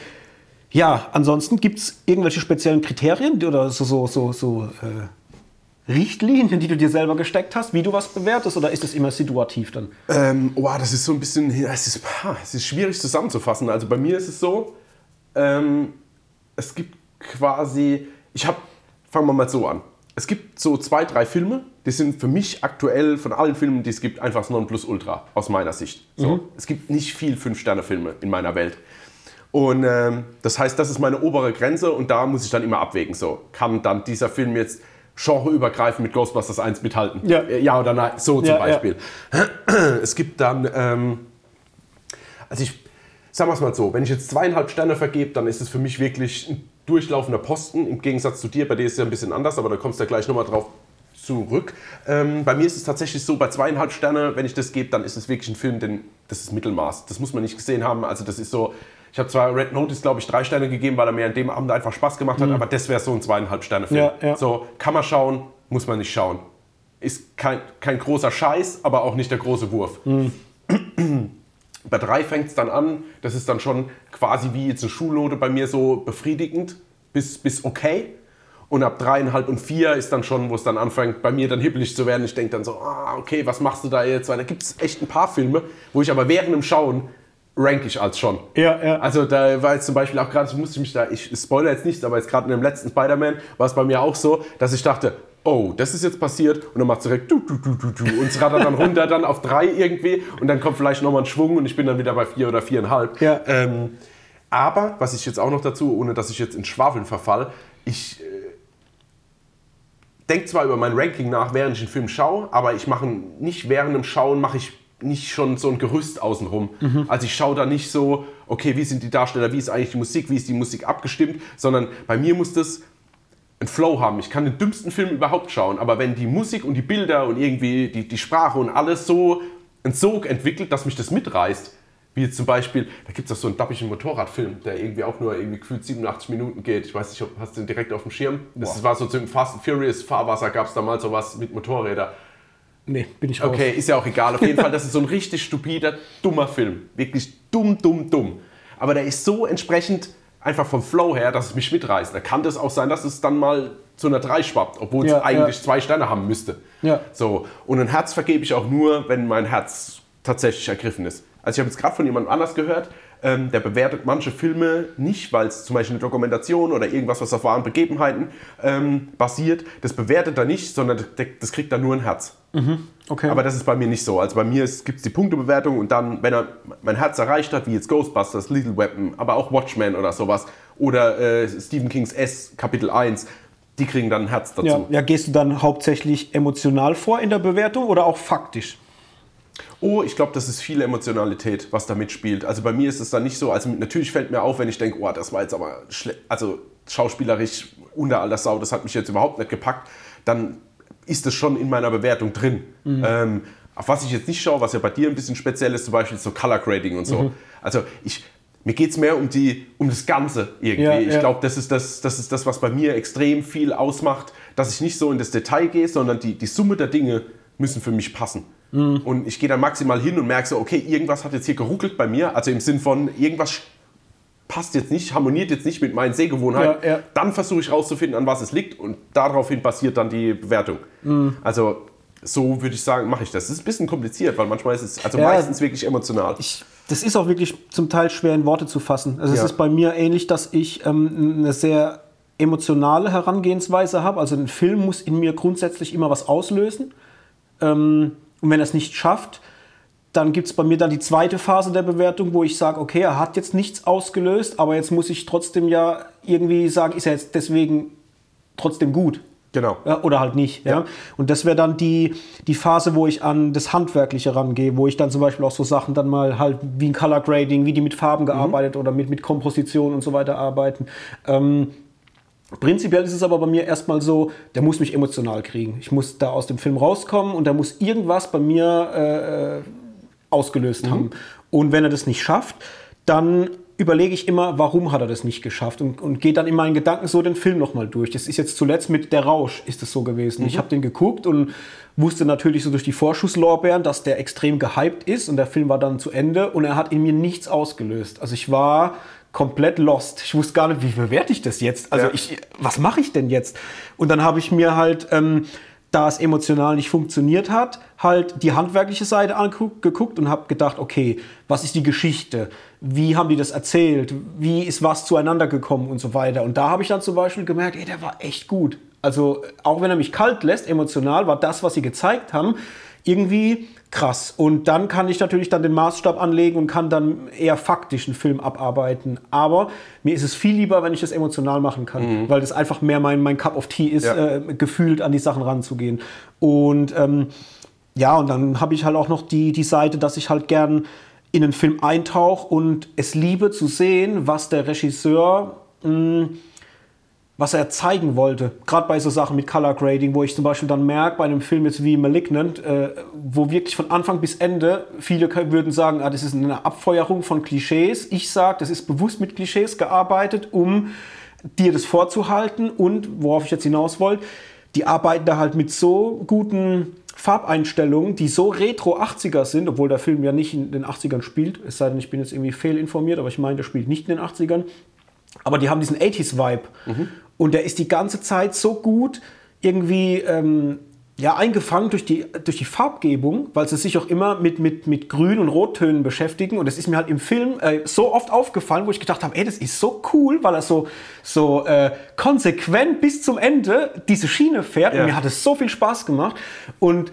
ja, ansonsten gibt es irgendwelche speziellen Kriterien oder so, so, so, so äh, Richtlinien, die du dir selber gesteckt hast, wie du was bewertest, oder ist es immer situativ dann? Ähm, oh, das ist so ein bisschen, es ist, es ist schwierig zusammenzufassen. Also bei mir ist es so, ähm, es gibt quasi, ich habe, fangen wir mal so an. Es gibt so zwei, drei Filme, die sind für mich aktuell von allen Filmen, die es gibt, einfach das Nonplusultra aus meiner Sicht. So, Es gibt nicht viel Fünf-Sterne-Filme in meiner Welt. Und ähm, das heißt, das ist meine obere Grenze und da muss ich dann immer abwägen. So, kann dann dieser Film jetzt genreübergreifend mit Ghostbusters 1 mithalten? Ja. Äh, ja oder nein? So zum Ja, ja. Beispiel. Es gibt dann, ähm, also ich sagen wir es mal so, wenn ich jetzt zweieinhalb Sterne vergebe, dann ist es für mich wirklich ein durchlaufender Posten. Im Gegensatz zu dir, bei dir ist es ja ein bisschen anders, aber da kommst du ja gleich nochmal drauf zurück. Ähm, bei mir ist es tatsächlich so, bei zweieinhalb Sterne, wenn ich das gebe, dann ist es wirklich ein Film, denn das ist Mittelmaß. Das muss man nicht gesehen haben. Also das ist so, ich habe zwar Red Notice, glaube ich, drei Sterne gegeben, weil er mir an dem Abend einfach Spaß gemacht hat, aber das wäre so ein zweieinhalb Sterne Film. Ja, ja. So, kann man schauen, muss man nicht schauen. Ist kein, kein großer Scheiß, aber auch nicht der große Wurf. Bei drei fängt es dann an, das ist dann schon quasi wie jetzt eine Schulnote bei mir so befriedigend bis, bis okay. Und ab dreieinhalb und vier ist dann schon, wo es dann anfängt, bei mir dann hibbelig zu werden. Ich denke dann so, ah, okay, was machst du da jetzt? Weil da gibt es echt ein paar Filme, wo ich aber während dem Schauen rank ich als schon. Ja, ja. Also da war jetzt zum Beispiel auch gerade, ich musste mich da, ich spoilere jetzt nichts, aber jetzt gerade in dem letzten Spider-Man war es bei mir auch so, dass ich dachte, oh, das ist jetzt passiert und dann macht es direkt du, du, du, du, du und es rattert dann runter dann auf drei irgendwie und dann kommt vielleicht nochmal ein Schwung und ich bin dann wieder bei vier oder viereinhalb. Ja. Ähm, aber, was ich jetzt auch noch dazu, ohne dass ich jetzt in Schwafeln verfall, ich äh, denke zwar über mein Ranking nach, während ich einen Film schaue, aber ich mache nicht während dem Schauen, mache ich nicht schon so ein Gerüst außenrum. Also ich schaue da nicht so, okay, wie sind die Darsteller, wie ist eigentlich die Musik, wie ist die Musik abgestimmt, sondern bei mir muss das einen Flow haben. Ich kann den dümmsten Film überhaupt schauen, aber wenn die Musik und die Bilder und irgendwie die, die Sprache und alles so einen Sog entwickelt, dass mich das mitreißt, wie jetzt zum Beispiel, da gibt es auch so einen dappigen Motorradfilm, der irgendwie auch nur irgendwie gefühlt 87 Minuten geht. Ich weiß nicht, ob, hast du den direkt auf dem Schirm? Das war so zum Fast and Furious Fahrwasser, gab es da mal sowas mit Motorrädern. Nee, bin ich raus. Okay, ist ja auch egal. Auf jeden Fall, das ist so ein richtig stupider, dummer Film. Wirklich dumm, dumm, dumm. Aber der ist so entsprechend einfach vom Flow her, dass es mich mitreißt. Da kann das auch sein, dass es dann mal zu einer 3 schwappt, obwohl Ja, es eigentlich ja. zwei Sterne haben müsste. Ja. So. Und ein Herz vergebe ich auch nur, wenn mein Herz tatsächlich ergriffen ist. Also ich habe jetzt gerade von jemandem anders gehört, ähm, der bewertet manche Filme nicht, weil es zum Beispiel eine Dokumentation oder irgendwas, was auf wahren Begebenheiten ähm, basiert, das bewertet er nicht, sondern das, kriegt dann nur ein Herz. Okay. Aber das ist bei mir nicht so. Also bei mir gibt es die Punktebewertung und dann, wenn er mein Herz erreicht hat, wie jetzt Ghostbusters, Little Weapon, aber auch Watchmen oder sowas, oder äh, Stephen Kings S, Kapitel 1, die kriegen dann ein Herz dazu. ja, ja, gehst du dann hauptsächlich emotional vor in der Bewertung oder auch faktisch? Oh, ich glaube, das ist viel Emotionalität, was da mitspielt. Also bei mir ist es dann nicht so, also natürlich fällt mir auf, wenn ich denke, oh, das war jetzt aber also schauspielerisch unter aller Sau, das hat mich jetzt überhaupt nicht gepackt, dann ist es schon in meiner Bewertung drin. Ähm, auf was ich jetzt nicht schaue, was ja bei dir ein bisschen speziell ist, zum Beispiel so Color Grading und so. Also ich, mir geht es mehr um, die, um das Ganze irgendwie. Ja, ich ja. glaube, das, ist das, das ist das, was bei mir extrem viel ausmacht, dass ich nicht so in das Detail gehe, sondern die, die Summe der Dinge müssen für mich passen. Mhm. Und ich gehe dann maximal hin und merke so, okay, irgendwas hat jetzt hier geruckelt bei mir, also im Sinn von, irgendwas passt jetzt nicht, harmoniert jetzt nicht mit meinen Sehgewohnheiten. Ja, ja. Dann versuche ich rauszufinden, an was es liegt und daraufhin basiert dann die Bewertung. Mhm. Also so würde ich sagen, mache ich das. Das ist ein bisschen kompliziert, weil manchmal ist es, also Ja. meistens wirklich emotional. Ich, das ist auch wirklich zum Teil schwer in Worte zu fassen. Also es ist bei mir ähnlich, dass ich ähm, eine sehr emotionale Herangehensweise habe. Also ein Film muss in mir grundsätzlich immer was auslösen. Ähm, und wenn er es nicht schafft, dann gibt es bei mir dann die zweite Phase der Bewertung, wo ich sage, okay, er hat jetzt nichts ausgelöst, aber jetzt muss ich trotzdem ja irgendwie sagen, ist er jetzt deswegen trotzdem gut. Genau. Ja, oder halt nicht. Ja. Ja. Und das wäre dann die, die Phase, wo ich an das Handwerkliche rangehe, wo ich dann zum Beispiel auch so Sachen dann mal halt wie ein Color Grading, wie die mit Farben gearbeitet oder mit, mit Komposition und so weiter arbeiten. Ähm, Prinzipiell ist es aber bei mir erstmal so, der muss mich emotional kriegen. Ich muss da aus dem Film rauskommen und der muss irgendwas bei mir äh, ausgelöst haben. Und wenn er das nicht schafft, dann überlege ich immer, warum hat er das nicht geschafft und, und gehe dann in meinen Gedanken so den Film nochmal durch. Das ist jetzt zuletzt mit Der Rausch ist es so gewesen. Ich habe den geguckt und wusste natürlich so durch die Vorschusslorbeeren, dass der extrem gehypt ist und der Film war dann zu Ende und er hat in mir nichts ausgelöst. Also ich war komplett lost. Ich wusste gar nicht, wie bewerte ich das jetzt? Also Ja. ich, was mache ich denn jetzt? Und dann habe ich mir halt, ähm, da es emotional nicht funktioniert hat, halt die handwerkliche Seite angeguckt und habe gedacht, okay, was ist die Geschichte? Wie haben die das erzählt? Wie ist was zueinander gekommen und so weiter? Und da habe ich dann zum Beispiel gemerkt, ey, der war echt gut. Also auch wenn er mich kalt lässt, emotional, war das, was sie gezeigt haben, irgendwie krass. Und dann kann ich natürlich dann den Maßstab anlegen und kann dann eher faktisch einen Film abarbeiten. Aber mir ist es viel lieber, wenn ich das emotional machen kann, weil das einfach mehr mein, mein Cup of Tea ist, Ja. äh, gefühlt an die Sachen ranzugehen. Und ähm, ja, und dann habe ich halt auch noch die, die Seite, dass ich halt gern in einen Film eintauche und es liebe zu sehen, was der Regisseur mh, was er zeigen wollte. Gerade bei so Sachen mit Color Grading, wo ich zum Beispiel dann merke, bei einem Film jetzt wie Malignant, äh, wo wirklich von Anfang bis Ende, viele würden sagen, ah, das ist eine Abfeuerung von Klischees. Ich sage, das ist bewusst mit Klischees gearbeitet, um dir das vorzuhalten und, worauf ich jetzt hinaus wollte, die arbeiten da halt mit so guten Farbeinstellungen, die so retro 80er sind, obwohl der Film ja nicht in den 80ern spielt, es sei denn, ich bin jetzt irgendwie fehlinformiert, aber ich meine, der spielt nicht in den 80ern. Aber die haben diesen 80s-Vibe. Und der ist die ganze Zeit so gut irgendwie ähm, ja, eingefangen durch die, durch die Farbgebung, weil sie sich auch immer mit, mit, mit Grün- und Rottönen beschäftigen. Und das ist mir halt im Film äh, so oft aufgefallen, wo ich gedacht habe, ey, das ist so cool, weil er so, so äh, konsequent bis zum Ende diese Schiene fährt. Ja. Und mir hat es so viel Spaß gemacht. Und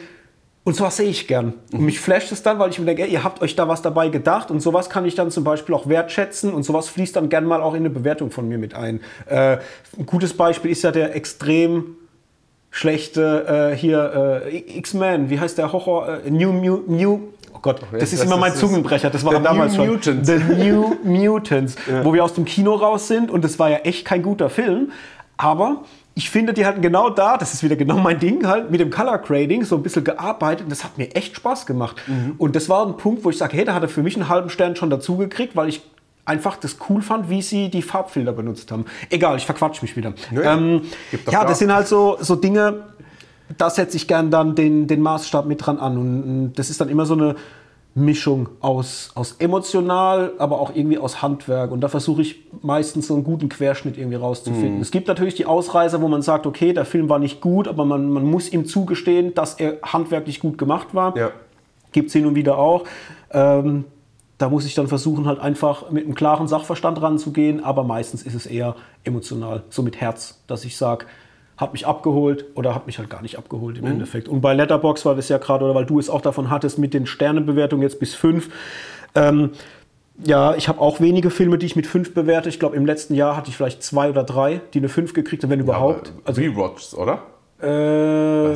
und sowas sehe ich gern. Und mich flasht es dann, weil ich mir denke, ey, ihr habt euch da was dabei gedacht und sowas kann ich dann zum Beispiel auch wertschätzen und sowas fließt dann gern mal auch in eine Bewertung von mir mit ein. Äh, ein gutes Beispiel ist ja der extrem schlechte äh, hier äh, X-Men, wie heißt der Horror? Äh, New, New, New, oh Gott, das ist immer mein Zungenbrecher, das war The damals New schon. Mutants. The New Mutants, wo wir aus dem Kino raus sind und das war ja echt kein guter Film, aber ich finde, die hatten genau da, das ist wieder genau mein Ding, halt mit dem Color Grading so ein bisschen gearbeitet und das hat mir echt Spaß gemacht. Und das war ein Punkt, wo ich sage, hey, da hat er für mich einen halben Stern schon dazu gekriegt, weil ich einfach das cool fand, wie sie die Farbfilter benutzt haben. Egal, ich verquatsch mich wieder. Nö, ja. ähm, ja, das sind halt so, so Dinge, da setze ich gern dann den, den Maßstab mit dran an. Und das ist dann immer so eine Mischung aus, aus emotional, aber auch irgendwie aus Handwerk. Und da versuche ich meistens so einen guten Querschnitt irgendwie rauszufinden. Es gibt natürlich die Ausreißer, wo man sagt, okay, der Film war nicht gut, aber man, man muss ihm zugestehen, dass er handwerklich gut gemacht war. Ja. Gibt es hin und wieder auch. Ähm, da muss ich dann versuchen, halt einfach mit einem klaren Sachverstand ranzugehen, aber meistens ist es eher emotional, so mit Herz, dass ich sage, hat mich abgeholt oder hat mich halt gar nicht abgeholt im Mhm. Endeffekt. Und bei Letterbox war das ja gerade, oder weil du es auch davon hattest, mit den Sternenbewertungen jetzt bis fünf. Ähm, ja, ich habe auch wenige Filme, die ich mit fünf bewerte. Ich glaube, im letzten Jahr hatte ich vielleicht zwei oder drei, die eine fünf gekriegt haben, wenn überhaupt. Also Rewatches, oder? Äh,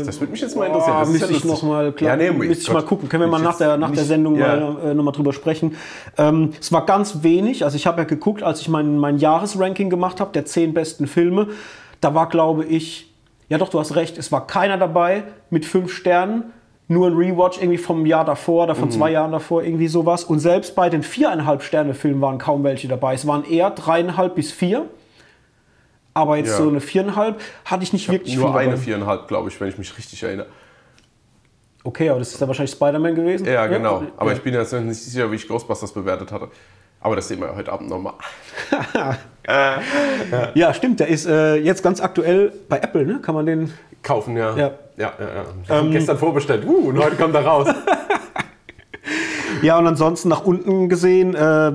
Das würde mich jetzt mal interessieren. Boah, Das müsste ja ich lustig. noch mal klar, Ja, nee, müsste ich Gott. mal gucken. Können wir mal nach der, nach der nicht- Sendung ja. mal, äh, noch mal drüber sprechen. Ähm, es war ganz wenig. Also ich habe ja geguckt, als ich mein, mein Jahresranking gemacht habe, der zehn besten Filme. Da war, glaube ich, ja doch, du hast recht, es war keiner dabei mit fünf Sternen. Nur ein Rewatch irgendwie vom Jahr davor oder von Mhm. zwei Jahren davor, irgendwie sowas. Und selbst bei den viereinhalb Sterne-Filmen waren kaum welche dabei. Es waren eher dreieinhalb bis vier. Aber jetzt Ja. so eine viereinhalb hatte ich nicht wirklich Nur viel eine dabei. viereinhalb, glaube ich, wenn ich mich richtig erinnere. Okay, aber das ist dann wahrscheinlich Spider-Man gewesen. Ja, genau. Aber ja. ich bin jetzt nicht sicher, wie ich Ghostbusters bewertet hatte. Aber das sehen wir ja heute Abend nochmal. Ja, stimmt. Der ist äh, jetzt ganz aktuell bei Apple, ne? Kann man den. Kaufen, ja. Ja. ja, ja. ja. Ähm, gestern vorbestellt. Uh, und heute kommt er raus. ja, und ansonsten nach unten gesehen, äh,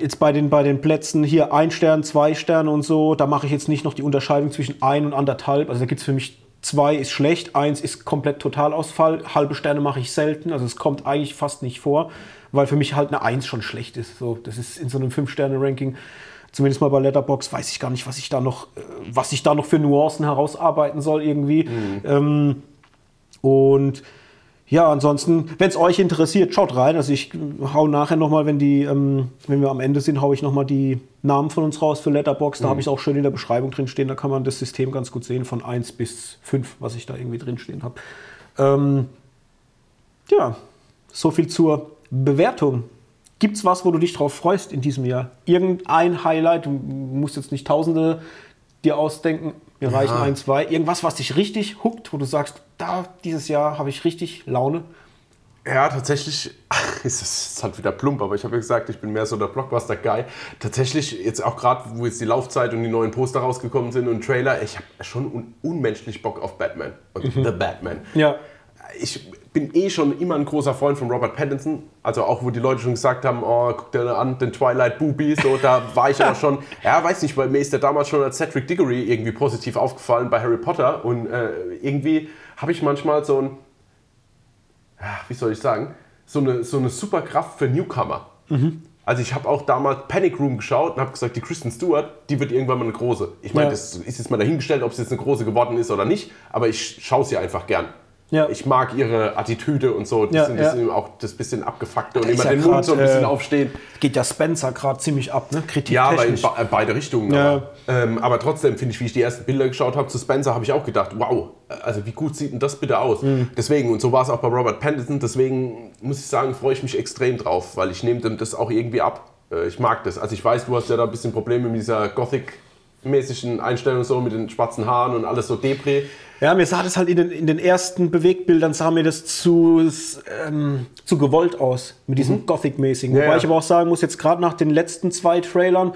jetzt bei den, bei den Plätzen hier ein Stern, zwei Sterne und so, da mache ich jetzt nicht noch die Unterscheidung zwischen ein und anderthalb. Also da gibt es für mich zwei ist schlecht, eins ist komplett Totalausfall, halbe Sterne mache ich selten, also es kommt eigentlich fast nicht vor, weil für mich halt eine Eins schon schlecht ist. So, das ist in so einem Fünf-Sterne-Ranking zumindest mal bei Letterbox weiß ich gar nicht, was ich da noch, äh, was ich da noch für Nuancen herausarbeiten soll irgendwie. Mhm. Ähm, und ja, ansonsten, wenn es euch interessiert, schaut rein. Also ich hau nachher nochmal, wenn die, ähm, wenn wir am Ende sind, haue ich nochmal die Namen von uns raus für Letterbox. Da mhm. habe ich auch schön in der Beschreibung drin stehen. Da kann man das System ganz gut sehen, von 1 bis 5, was ich da irgendwie drin stehen habe. Ähm, ja, so viel zur Bewertung. Gibt es was, wo du dich drauf freust in diesem Jahr? Irgendein Highlight? Du musst jetzt nicht Tausende dir ausdenken. Mir ja. reichen ein, zwei. Irgendwas, was dich richtig huckt, wo du sagst, da dieses Jahr habe ich richtig Laune. Ja, tatsächlich ist es halt wieder plump, aber ich habe ja gesagt, ich bin mehr so der Blockbuster-Guy. Tatsächlich, jetzt auch gerade, wo jetzt die Laufzeit und die neuen Poster rausgekommen sind und Trailer, ich habe schon un unmenschlich Bock auf Batman und mhm. The Batman. Ja. Ich bin eh schon immer ein großer Freund von Robert Pattinson. Also auch, wo die Leute schon gesagt haben, oh, guck dir an, den Twilight Booby, so, da war ich aber schon, ja, weiß nicht, weil mir ist der damals schon als Cedric Diggory irgendwie positiv aufgefallen bei Harry Potter und äh, irgendwie habe ich manchmal so ein, wie soll ich sagen, so eine, so eine Superkraft für Newcomer. Mhm. Also ich habe auch damals Panic Room geschaut und habe gesagt, die Kristen Stewart, die wird irgendwann mal eine große. Ich meine, ja. das ist jetzt mal dahingestellt, ob sie jetzt eine große geworden ist oder nicht, aber ich schaue sie einfach gern. Ja. Ich mag ihre Attitüde und so. Das ja, sind ja. auch das bisschen abgefuckte und immer den grad, Mund so ein bisschen äh, aufstehen. Geht ja Spencer gerade ziemlich ab, ne? Kritik ja, aber in be beide Richtungen. Aber, ähm, aber, trotzdem finde ich, wie ich die ersten Bilder geschaut habe zu Spencer, habe ich auch gedacht, wow, also wie gut sieht denn das bitte aus? Mhm. Deswegen, und so war es auch bei Robert Pattinson, deswegen muss ich sagen, freue ich mich extrem drauf, weil ich nehme dem das auch irgendwie ab. Äh, ich mag das. Also ich weiß, du hast ja da ein bisschen Probleme mit dieser Gothic- mäßigen Einstellung so mit den schwarzen Haaren und alles so Depre. Ja, mir sah das halt in den, in den ersten Bewegtbildern, sah mir das zu, ähm, zu gewollt aus, mit diesem mhm. Gothic-mäßigen. Wobei ja, ja. ich aber auch sagen muss, jetzt gerade nach den letzten zwei Trailern,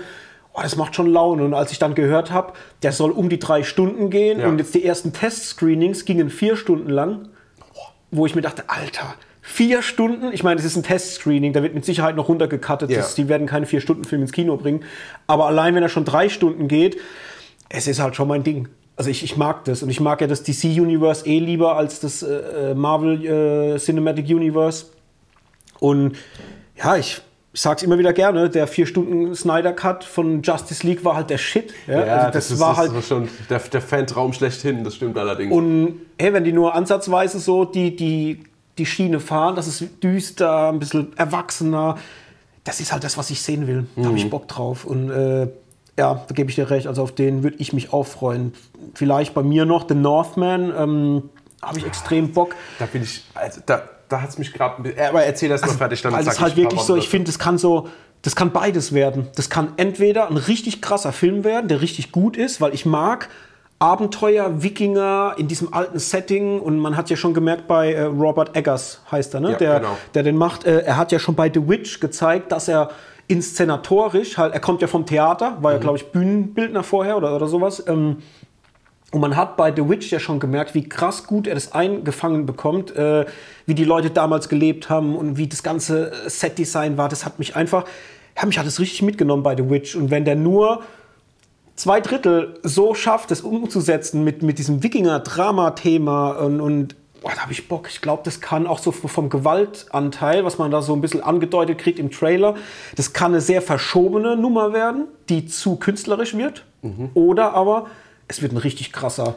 oh, das macht schon Laune. Und als ich dann gehört habe, der soll um die drei Stunden gehen ja. und jetzt die ersten Test-Screenings gingen vier Stunden lang, wo ich mir dachte, Alter, vier Stunden, ich meine, das ist ein Testscreening, da wird mit Sicherheit noch runtergecuttet, ja. die werden keine vier Stunden Film ins Kino bringen, aber allein wenn er schon drei Stunden geht, es ist halt schon mein Ding. Also ich, ich mag das und ich mag ja das DC Universe eh lieber als das äh, Marvel äh, Cinematic Universe. Und ja, ich, ich sag's immer wieder gerne, der vier Stunden Snyder Cut von Justice League war halt der Shit. Ja, ja also das, das, war das halt war schon der, der Fantraum schlechthin, das stimmt allerdings. Und hey, wenn die nur ansatzweise so die, die, die Schiene fahren, das ist düster, ein bisschen erwachsener, das ist halt das, was ich sehen will. Da mhm. habe ich Bock drauf. Und äh, ja, da gebe ich dir recht. Also auf den würde ich mich auch freuen. Vielleicht bei mir noch The Northman. Ähm, habe ich extrem Bock. Da bin ich, also da, da hat es mich gerade. Aber erzähl das mal also, fertig, dann also es ist halt wirklich so. Ich finde, das kann so, das kann beides werden. Das kann entweder ein richtig krasser Film werden, der richtig gut ist, weil ich mag Abenteuer, Wikinger in diesem alten Setting und man hat ja schon gemerkt bei äh, Robert Eggers heißt er, ne? Ja, der, genau. der den macht. Äh, er hat ja schon bei The Witch gezeigt, dass er inszenatorisch, halt, er kommt ja vom Theater, war ja, mhm. glaube ich, Bühnenbildner vorher oder, oder sowas. Ähm, und man hat bei The Witch ja schon gemerkt, wie krass gut er das eingefangen bekommt, äh, wie die Leute damals gelebt haben und wie das ganze Setdesign war. Das hat mich einfach, ja, mich hat es richtig mitgenommen bei The Witch. Und wenn der nur zwei Drittel so schafft, das umzusetzen mit, mit diesem Wikinger-Drama-Thema und, und boah, da habe ich Bock. Ich glaube, das kann auch so vom Gewaltanteil, was man da so ein bisschen angedeutet kriegt im Trailer, das kann eine sehr verschobene Nummer werden, die zu künstlerisch wird. Mhm. Oder aber es wird ein richtig krasser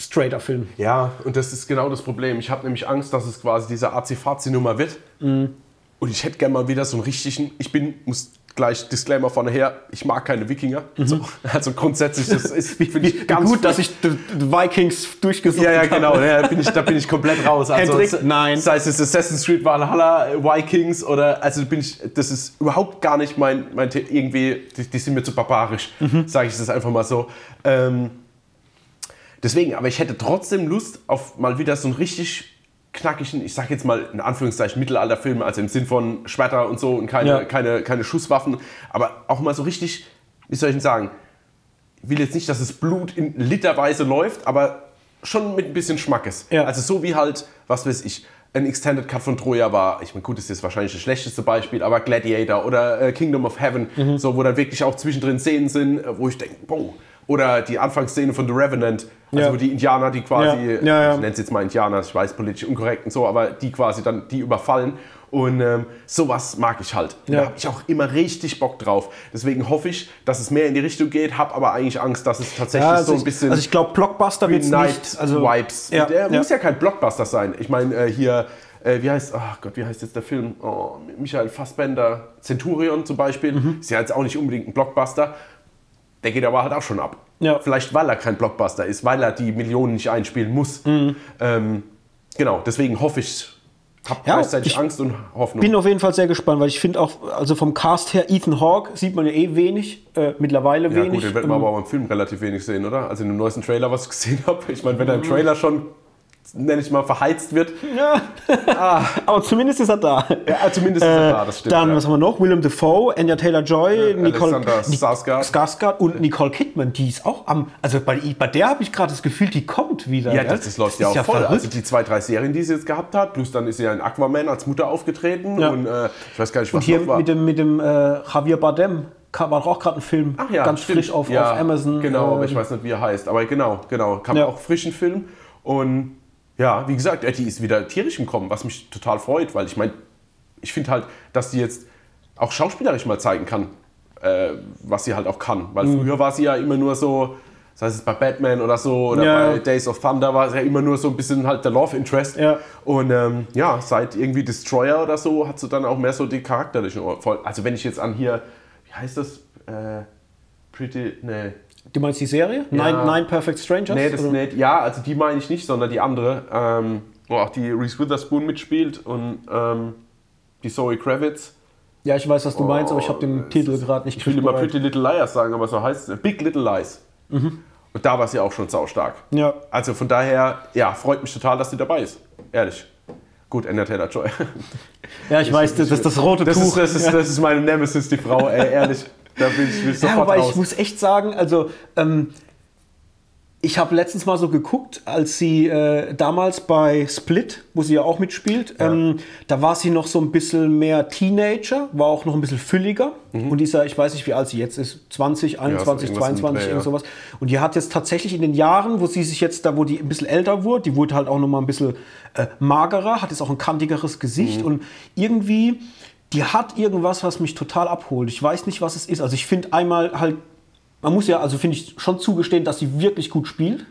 straighter Film. Ja, und das ist genau das Problem. Ich habe nämlich Angst, dass es quasi diese Azi-Fazi-Nummer wird. Mhm. Und ich hätte gerne mal wieder so einen richtigen, ich bin, muss gleich Disclaimer vorne her, ich mag keine Wikinger. Mhm. So, also grundsätzlich, das ist finde ich ganz gut, dass ich Vikings durchgesucht habe. Ja, ja, genau, ja, bin ich, da bin ich komplett raus. Also, Hendrik, nein. Sei es Assassin's Creed Valhalla, Vikings oder, also bin ich, das ist überhaupt gar nicht mein, mein irgendwie, die, die sind mir zu barbarisch, mhm. sage ich das einfach mal so. Ähm, deswegen, aber ich hätte trotzdem Lust auf mal wieder so ein richtig knackigen, ich sag jetzt mal in Anführungszeichen Mittelalterfilm, also im Sinn von Schwerter und so und keine, ja. keine, keine Schusswaffen, aber auch mal so richtig, wie soll ich denn sagen, ich will jetzt nicht, dass das Blut in literweise läuft, aber schon mit ein bisschen Schmackes. Ja. Also so wie halt, was weiß ich, ein Extended Cut von Troja war, ich meine, gut, das ist jetzt wahrscheinlich das schlechteste Beispiel, aber Gladiator oder äh, Kingdom of Heaven, Mhm. so wo dann wirklich auch zwischendrin Szenen sind, äh, wo ich denke, boah. Oder die Anfangsszene von The Revenant, also Ja. wo die Indianer, die quasi, Ja, ich nenne es jetzt mal Indianer, ich weiß politisch unkorrekt und so, aber die quasi dann die überfallen. Und ähm, sowas mag ich halt. Ja. Da habe ich auch immer richtig Bock drauf. Deswegen hoffe ich, dass es mehr in die Richtung geht, habe aber eigentlich Angst, dass es tatsächlich Ja, so also, ein bisschen ich, also ich glaube, Blockbuster wird nicht. Also, Vibes. Ja, Der ja. muss ja kein Blockbuster sein. Ich meine, äh, hier, äh, wie heißt, ach Gott, wie heißt jetzt der Film? Oh, Michael Fassbender, Centurion zum Beispiel. Mhm. Ist ja jetzt auch nicht unbedingt ein Blockbuster. Der geht aber halt auch schon ab. Ja. Vielleicht, weil er kein Blockbuster ist, weil er die Millionen nicht einspielen muss. Mhm. Ähm, genau, deswegen hoffe ich, habe Ja, gleichzeitig ich Angst und Hoffnung. bin auf jeden Fall sehr gespannt, weil ich finde auch, also vom Cast her, Ethan Hawke sieht man ja eh wenig, äh, mittlerweile ja wenig. gut, den wird man Ähm, aber auch im Film relativ wenig sehen, oder? Also in dem neuesten Trailer, was ich gesehen habe. Ich meine, wenn er im Trailer schon, nenne ich mal, verheizt wird, aber zumindest ist er da. Ja, zumindest ist er da, das stimmt. Dann, ja. was haben wir noch? Willem Dafoe, Anya Taylor-Joy, Nicole Alexander Skarsgård. Und Nicole Kidman, die ist auch am, also bei, bei der habe ich gerade das Gefühl, die kommt wieder. Ja, das, das läuft ja ist auch voll. verrückt. Also die zwei, drei Serien, die sie jetzt gehabt hat, plus dann ist sie ja in Aquaman als Mutter aufgetreten Ja. und äh, ich weiß gar nicht, was und hier noch war. mit dem, mit dem äh, Javier Bardem kam- war auch gerade ein Film, Ach ja, ganz stimmt. frisch auf, ja, auf Amazon. Genau, aber äh, ich weiß nicht, wie er heißt. Aber genau, genau, kam Ja. auch frischen Film und ja, wie gesagt, die ist wieder tierisch im Kommen, was mich total freut, weil ich meine, ich finde halt, dass die jetzt auch schauspielerisch mal zeigen kann, äh, was sie halt auch kann. Weil Mhm. früher war sie ja immer nur so, das heißt bei Batman oder so oder Ja. bei Days of Thunder war sie ja immer nur so ein bisschen halt der Love Interest. Ja. Und ähm, ja, seit irgendwie Destroyer oder so hat sie dann auch mehr so die charakterlichen. Also wenn ich jetzt an hier, wie heißt das? Äh, Pretty, nee. Du meinst die Serie? Nine, Nine Perfect Strangers? Nee, das nicht. Ja, also die meine ich nicht, sondern die andere, ähm, wo auch die Reese Witherspoon mitspielt und ähm, die Zoe Kravitz. Ja, ich weiß, was du meinst, aber ich habe Oh, den Titel gerade nicht Ich will immer. Pretty Little Liars sagen, aber so heißt es. Big Little Lies. Und da war sie auch schon saustark. Mhm. Ja. Also von daher, ja, freut mich total, dass sie dabei ist. Ehrlich. Gut, Anya Taylor-Joy. Ja, ich weiß, das ist das rote Das Tuch. ist, das, ist, das ist meine Nemesis, die Frau, ey, ehrlich. Da bin ich, will ich Ja, sofort aber raus. ich muss echt sagen, also ähm, ich habe letztens mal so geguckt, als sie äh, damals bei Split, wo sie ja auch mitspielt, ähm, da war sie noch so ein bisschen mehr Teenager, war auch noch ein bisschen fülliger. Und die ist ja, ich weiß nicht, wie alt sie jetzt ist, 20, 21, Mhm. irgendwas im 22, Dreh, irgend ja. sowas. Und die hat jetzt tatsächlich in den Jahren, wo sie sich jetzt, da wo die ein bisschen älter wurde, die wurde halt auch noch mal ein bisschen äh, magerer, hat jetzt auch ein kantigeres Mhm. Gesicht und irgendwie, die hat irgendwas, was mich total abholt. Ich weiß nicht, was es ist. Also ich finde einmal halt, man muss ja, also finde ich schon zugestehen, dass sie wirklich gut spielt.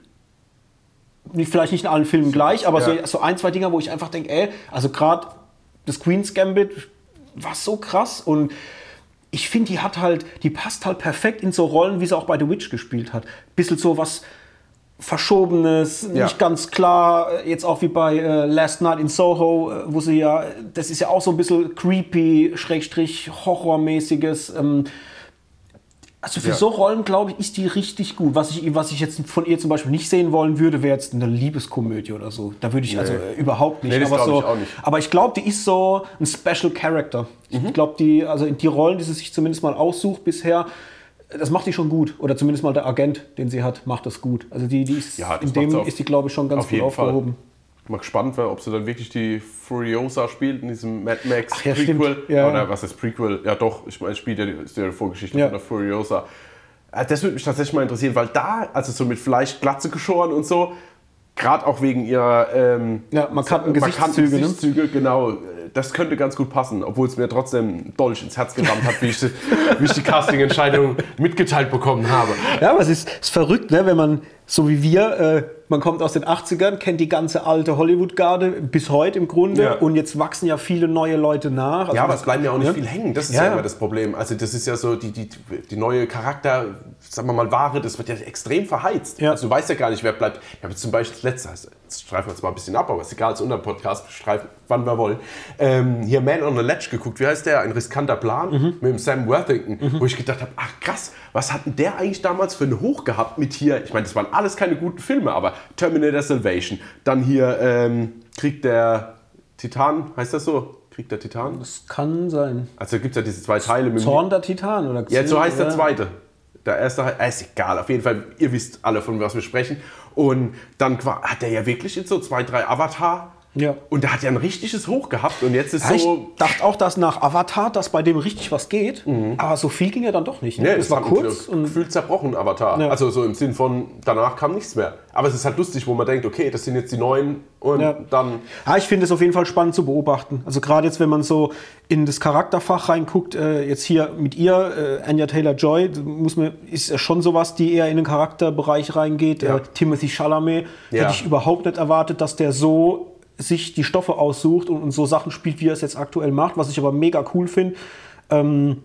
Vielleicht nicht in allen Filmen gleich, aber Ja. so, so ein, zwei Dinger, wo ich einfach denke, ey, also gerade das Queen's Gambit war so krass und ich finde, die hat halt, die passt halt perfekt in so Rollen, wie sie auch bei The Witch gespielt hat. Bisschen so was Verschobenes, Ja. nicht ganz klar, jetzt auch wie bei äh, Last Night in Soho, äh, wo sie ja, das ist ja auch so ein bisschen creepy, Schrägstrich, Horrormäßiges. Ähm, also für Ja. so Rollen, glaube ich, ist die richtig gut. Was ich, was ich jetzt von ihr zum Beispiel nicht sehen wollen würde, wäre jetzt eine Liebeskomödie oder so. Da würde ich also äh, überhaupt nicht. Nee, aber, so, ich auch nicht. aber ich glaube, die ist so ein Special Character. Mhm. Ich glaube, die, also die Rollen, die sie sich zumindest mal aussucht bisher, das macht die schon gut. Oder zumindest mal der Agent, den sie hat, macht das gut. Also die, die ist, Ja, in dem auf- ist die, glaube ich, schon ganz Auf gut jeden Fall. aufgehoben. Mal gespannt, weil, ob sie dann wirklich die Furiosa spielt in diesem Mad Max Ach ja. Prequel. Ja. Oder was ist Prequel? Ja doch, ich meine, es spielt ja die, Vorgeschichte von der Furiosa. Äh, Das würde mich tatsächlich mal interessieren, weil da, also so mit Fleisch, Glatze geschoren und so, gerade auch wegen ihrer ähm, markanten so- Gesichtszüge, ne? Gesichtszüge, genau, äh, das könnte ganz gut passen, obwohl es mir trotzdem Dolch ins Herz gerammt hat, wie ich, die- wie ich die Casting-Entscheidung mitgeteilt bekommen habe. Ja, aber es ist, ist verrückt, ne? wenn man, so wie wir, äh, man kommt aus den 80ern, kennt die ganze alte Hollywood-Garde bis heute im Grunde Ja. und jetzt wachsen ja viele neue Leute nach. Also Ja, aber es bleiben ja auch nicht ne? viel hängen. Das ist Ja, ja, immer das Problem. Also das ist ja so die, die, die neue Charakter, sagen wir mal Ware, das wird ja extrem verheizt. Ja. Also du weißt ja gar nicht, wer bleibt. Ich habe zum Beispiel das letzte, also jetzt streifen wir jetzt mal ein bisschen ab, aber ist egal, ist unser Podcast, streifen, wann wir wollen. Ähm, hier Man on the Ledge geguckt, wie heißt der? Ein riskanter Plan Mhm. mit dem Sam Worthington, wo ich gedacht habe, ach krass, was hat denn der eigentlich damals für einen Hoch gehabt mit hier, ich meine, das waren alles keine guten Filme, aber Terminator Salvation, dann hier ähm, Krieg der Titan, heißt das so? Krieg der Titan? Das kann sein. Also gibt es ja diese zwei Teile mit Zorn der Titan oder Ja, so heißt der ja. zweite. Der erste, äh, ist egal, auf jeden Fall, ihr wisst alle, von was wir sprechen. Und dann war- hat er ja wirklich jetzt so zwei, drei Avatar. Ja. Und der hat ja ein richtiges Hoch gehabt und jetzt ist Ja, ich so. dachte auch, dass nach Avatar, dass bei dem richtig was geht. Aber so viel ging ja dann doch nicht. Ne? Nee, es war kurz. Und, gefühlt zerbrochen, Avatar. Ja. Also so im Sinn von, danach kam nichts mehr. Aber es ist halt lustig, wo man denkt, okay, das sind jetzt die neuen und Ja. dann. ja, ich finde es auf jeden Fall spannend zu beobachten. Also gerade jetzt, wenn man so in das Charakterfach reinguckt, äh, jetzt hier mit ihr, äh, Anya Taylor-Joy, muss man, ist ja schon sowas, die eher in den Charakterbereich reingeht. Äh, Timothy Chalamet hätte ich überhaupt nicht erwartet, dass der so sich die Stoffe aussucht und, und so Sachen spielt, wie er es jetzt aktuell macht, was ich aber mega cool finde. Ähm,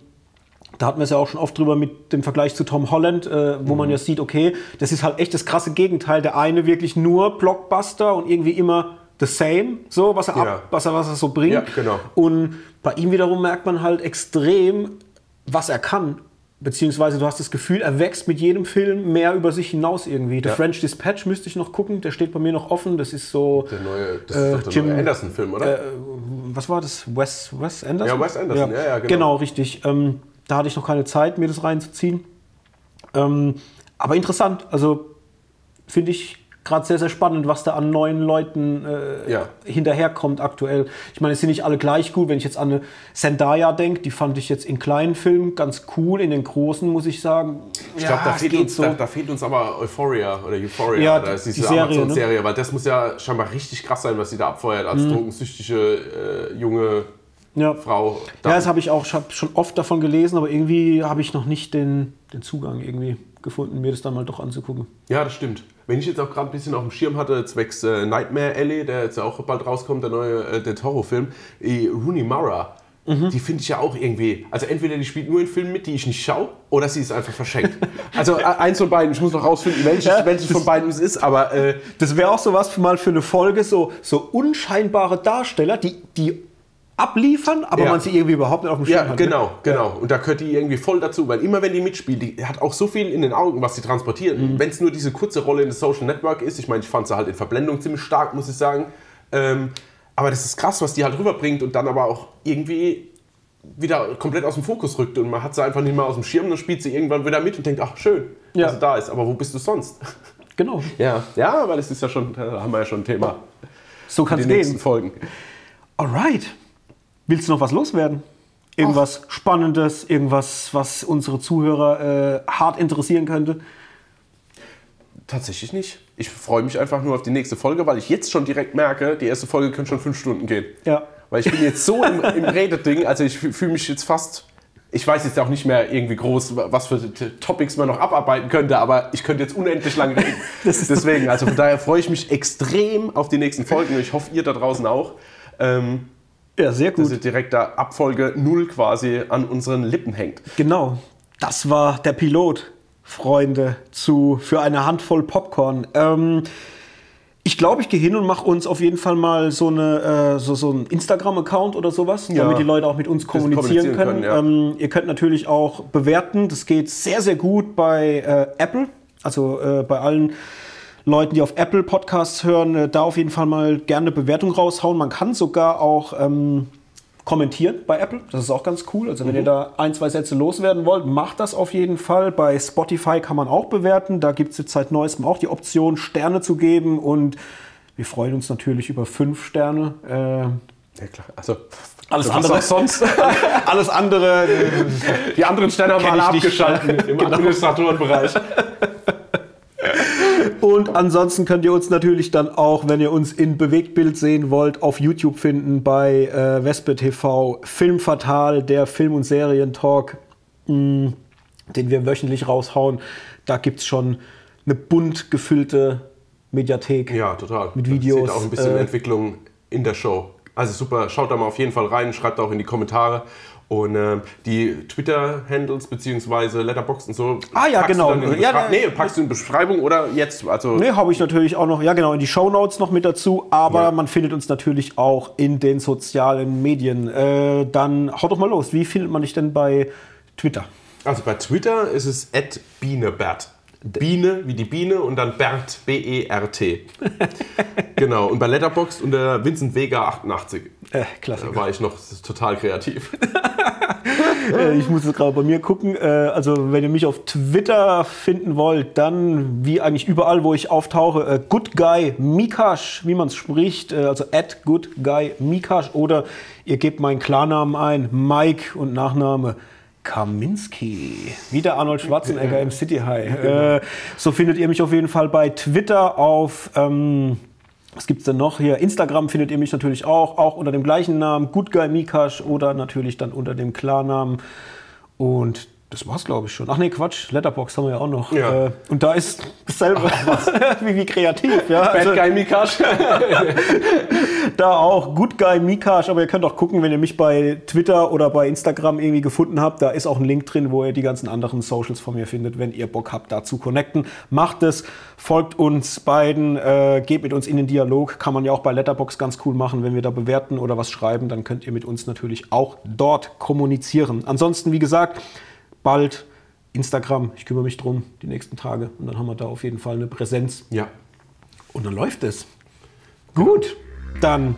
da hatten wir es ja auch schon oft drüber mit dem Vergleich zu Tom Holland, äh, wo Mhm. man ja sieht, okay, das ist halt echt das krasse Gegenteil. Der eine wirklich nur Blockbuster und irgendwie immer the same, so was er, Ja. ab, was er, was er so bringt. Ja, genau. Und bei ihm wiederum merkt man halt extrem, was er kann. Beziehungsweise du hast das Gefühl, er wächst mit jedem Film mehr über sich hinaus irgendwie. The Ja. French Dispatch müsste ich noch gucken, der steht bei mir noch offen. Das ist so. Der neue, das Äh, ist doch der Jim- neue Anderson-Film, oder? was war das? Wes, Wes Anderson? Ja, Wes Anderson, ja, ja, genau. Genau, richtig. Ähm, da hatte ich noch keine Zeit, mir das reinzuziehen. Ähm, aber interessant, also finde ich gerade sehr, sehr spannend, was da an neuen Leuten äh, Ja. hinterherkommt aktuell. Ich meine, es sind nicht alle gleich gut. Wenn ich jetzt an eine Zendaya denke, die fand ich jetzt in kleinen Filmen ganz cool, in den großen muss ich sagen. Ich glaube, da, es fehlt uns- da, da fehlt uns aber Euphoria oder Euphoria. Ja, oder ist die diese Serie, Amazon-Serie, weil das muss ja scheinbar richtig krass sein, was sie da abfeuert als drogensüchtige äh, junge Ja. Frau. Ja, das habe ich auch ich hab schon oft davon gelesen, aber irgendwie habe ich noch nicht den, den Zugang irgendwie gefunden, mir das dann mal doch anzugucken. Ja, das stimmt. Wenn ich jetzt auch gerade ein bisschen auf dem Schirm hatte, zwecks äh, Nightmare Alley, der jetzt ja auch bald rauskommt, der neue äh, der Horrorfilm, äh, Rooney Mara. Mhm. Die finde ich ja auch irgendwie. Also entweder die spielt nur in Filmen mit, die ich nicht schaue, oder sie ist einfach verschenkt. also äh, eins von beiden. Ich muss noch rausfinden, welches, Ja, welches von beiden es ist, aber äh, Das wäre auch so was für mal für eine Folge, so, so unscheinbare Darsteller, die, die abliefern, aber Ja. man sie irgendwie überhaupt nicht auf dem Schirm Ja, hat. ne? genau, genau. Und da gehört die irgendwie voll dazu, weil immer wenn die mitspielt, die hat auch so viel in den Augen, was sie transportiert. Mhm. Wenn es nur diese kurze Rolle in der Social Network ist, ich meine, ich fand sie halt in Verblendung ziemlich stark, muss ich sagen. Ähm, aber das ist krass, was die halt rüberbringt und dann aber auch irgendwie wieder komplett aus dem Fokus rückt und man hat sie einfach nicht mehr aus dem Schirm, dann spielt sie irgendwann wieder mit und denkt, ach schön, Ja. dass sie da ist, aber wo bist du sonst? Genau. Ja, ja, aber das ist ja schon, da haben wir ja schon ein Thema So kann es gehen. Folgen. Alright. Willst du noch was loswerden? Irgendwas Spannendes, irgendwas, was unsere Zuhörer äh, hart interessieren könnte? Tatsächlich nicht. Ich freue mich einfach nur auf die nächste Folge, weil ich jetzt schon direkt merke, die erste Folge könnte schon fünf Stunden gehen. Ja. Weil ich bin jetzt so im, im Rededing, also ich fühle mich jetzt fast. Ich weiß jetzt auch nicht mehr irgendwie groß, was für Topics man noch abarbeiten könnte, aber ich könnte jetzt unendlich lang reden. Deswegen, also von daher freue ich mich extrem auf die nächsten Folgen und ich hoffe, ihr da draußen auch. Ähm, Ja, sehr dass gut. ihr direkt da ab Folge 0 quasi an unseren Lippen hängt. Genau. Das war der Pilot, Freunde, zu, für eine Handvoll Popcorn. Ähm, ich glaube, ich gehe hin und mache uns auf jeden Fall mal so, eine, äh, so, so einen Instagram-Account oder sowas, Ja. damit die Leute auch mit uns kommunizieren, kommunizieren können. können, ähm, ihr könnt natürlich auch bewerten. Das geht sehr, sehr gut bei äh, Apple, also äh, bei allen Leuten, die auf Apple Podcasts hören, äh, da auf jeden Fall mal gerne eine Bewertung raushauen. Man kann sogar auch ähm, kommentieren bei Apple. Das ist auch ganz cool. Also wenn ihr da ein, zwei Sätze loswerden wollt, macht das auf jeden Fall. Bei Spotify kann man auch bewerten. Da gibt es jetzt seit neuestem auch die Option, Sterne zu geben. Und wir freuen uns natürlich über fünf Sterne. Äh, Ja klar, also Alles andere. sonst. alles andere. äh, Die anderen Sterne haben alle abgeschaltet im Administratorenbereich. Und ansonsten könnt ihr uns natürlich dann auch, wenn ihr uns in Bewegtbild sehen wollt, auf YouTube finden bei äh, Wespe TV Film Fatal, der Film- und Serientalk, mh, den wir wöchentlich raushauen. Da gibt es schon eine bunt gefüllte Mediathek. Ja, total. Mit Videos, Seht auch ein bisschen äh, Entwicklung in der Show. Also super, schaut da mal auf jeden Fall rein, schreibt auch in die Kommentare. Und ähm, die Twitter-Handles bzw. Letterboxd und so. Ah, ja, packst du genau. die Ja, Beschrei- nee. nee, packst du in die Beschreibung oder jetzt? Also, Ne, habe ich natürlich auch noch, ja genau, in die Shownotes noch mit dazu, aber Ja. man findet uns natürlich auch in den sozialen Medien. Äh, dann haut doch mal los. Wie findet man dich denn bei Twitter? also bei Twitter ist es @bienebert. Biene wie die Biene und dann Bert, B-E-R-T. genau, und bei Letterboxd unter Vincent Vega 88 Äh, klasse. war ich noch total kreativ. Äh, ich muss jetzt gerade bei mir gucken. Äh, also, wenn ihr mich auf Twitter finden wollt, dann wie eigentlich überall, wo ich auftauche, Good Guy Mikash, wie man es spricht, also at Good Guy Mikash oder ihr gebt meinen Klarnamen ein, Mike und Nachname Kaminski. Wie der Arnold Schwarzenegger im City High. Äh, so findet ihr mich auf jeden Fall bei Twitter auf. Ähm, was gibt es denn noch hier? Instagram findet ihr mich natürlich auch, auch unter dem gleichen Namen, Good Guy Mikash oder natürlich dann unter dem Klarnamen. Und das war's, glaube ich, schon. Ach nee, Quatsch, Letterbox haben wir ja auch noch. Ja. Äh, und da ist dasselbe. wie, wie kreativ, ja. Bad Also, Guy Mikash. da auch Good Guy Mikash, aber ihr könnt auch gucken, wenn ihr mich bei Twitter oder bei Instagram irgendwie gefunden habt, da ist auch ein Link drin, wo ihr die ganzen anderen Socials von mir findet, wenn ihr Bock habt, da zu connecten. Macht es, folgt uns beiden, äh, geht mit uns in den Dialog, kann man ja auch bei Letterbox ganz cool machen, wenn wir da bewerten oder was schreiben, dann könnt ihr mit uns natürlich auch dort kommunizieren. Ansonsten, wie gesagt, bald Instagram, ich kümmere mich drum die nächsten Tage und dann haben wir da auf jeden Fall eine Präsenz ja. und dann läuft es. Gut, dann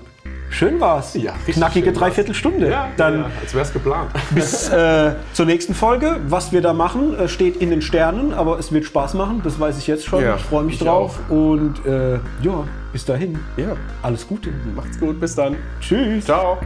schön war's. Ja, Knackige. Dreiviertelstunde. Ja, dann ja, als wäre es geplant. bis äh, zur nächsten Folge. Was wir da machen, äh, steht in den Sternen, aber es wird Spaß machen. Das weiß ich jetzt schon. Ja, ich freue mich ich drauf. Und äh, ja, bis dahin. Ja. Alles Gute. Macht's gut, bis dann. Tschüss. Ciao.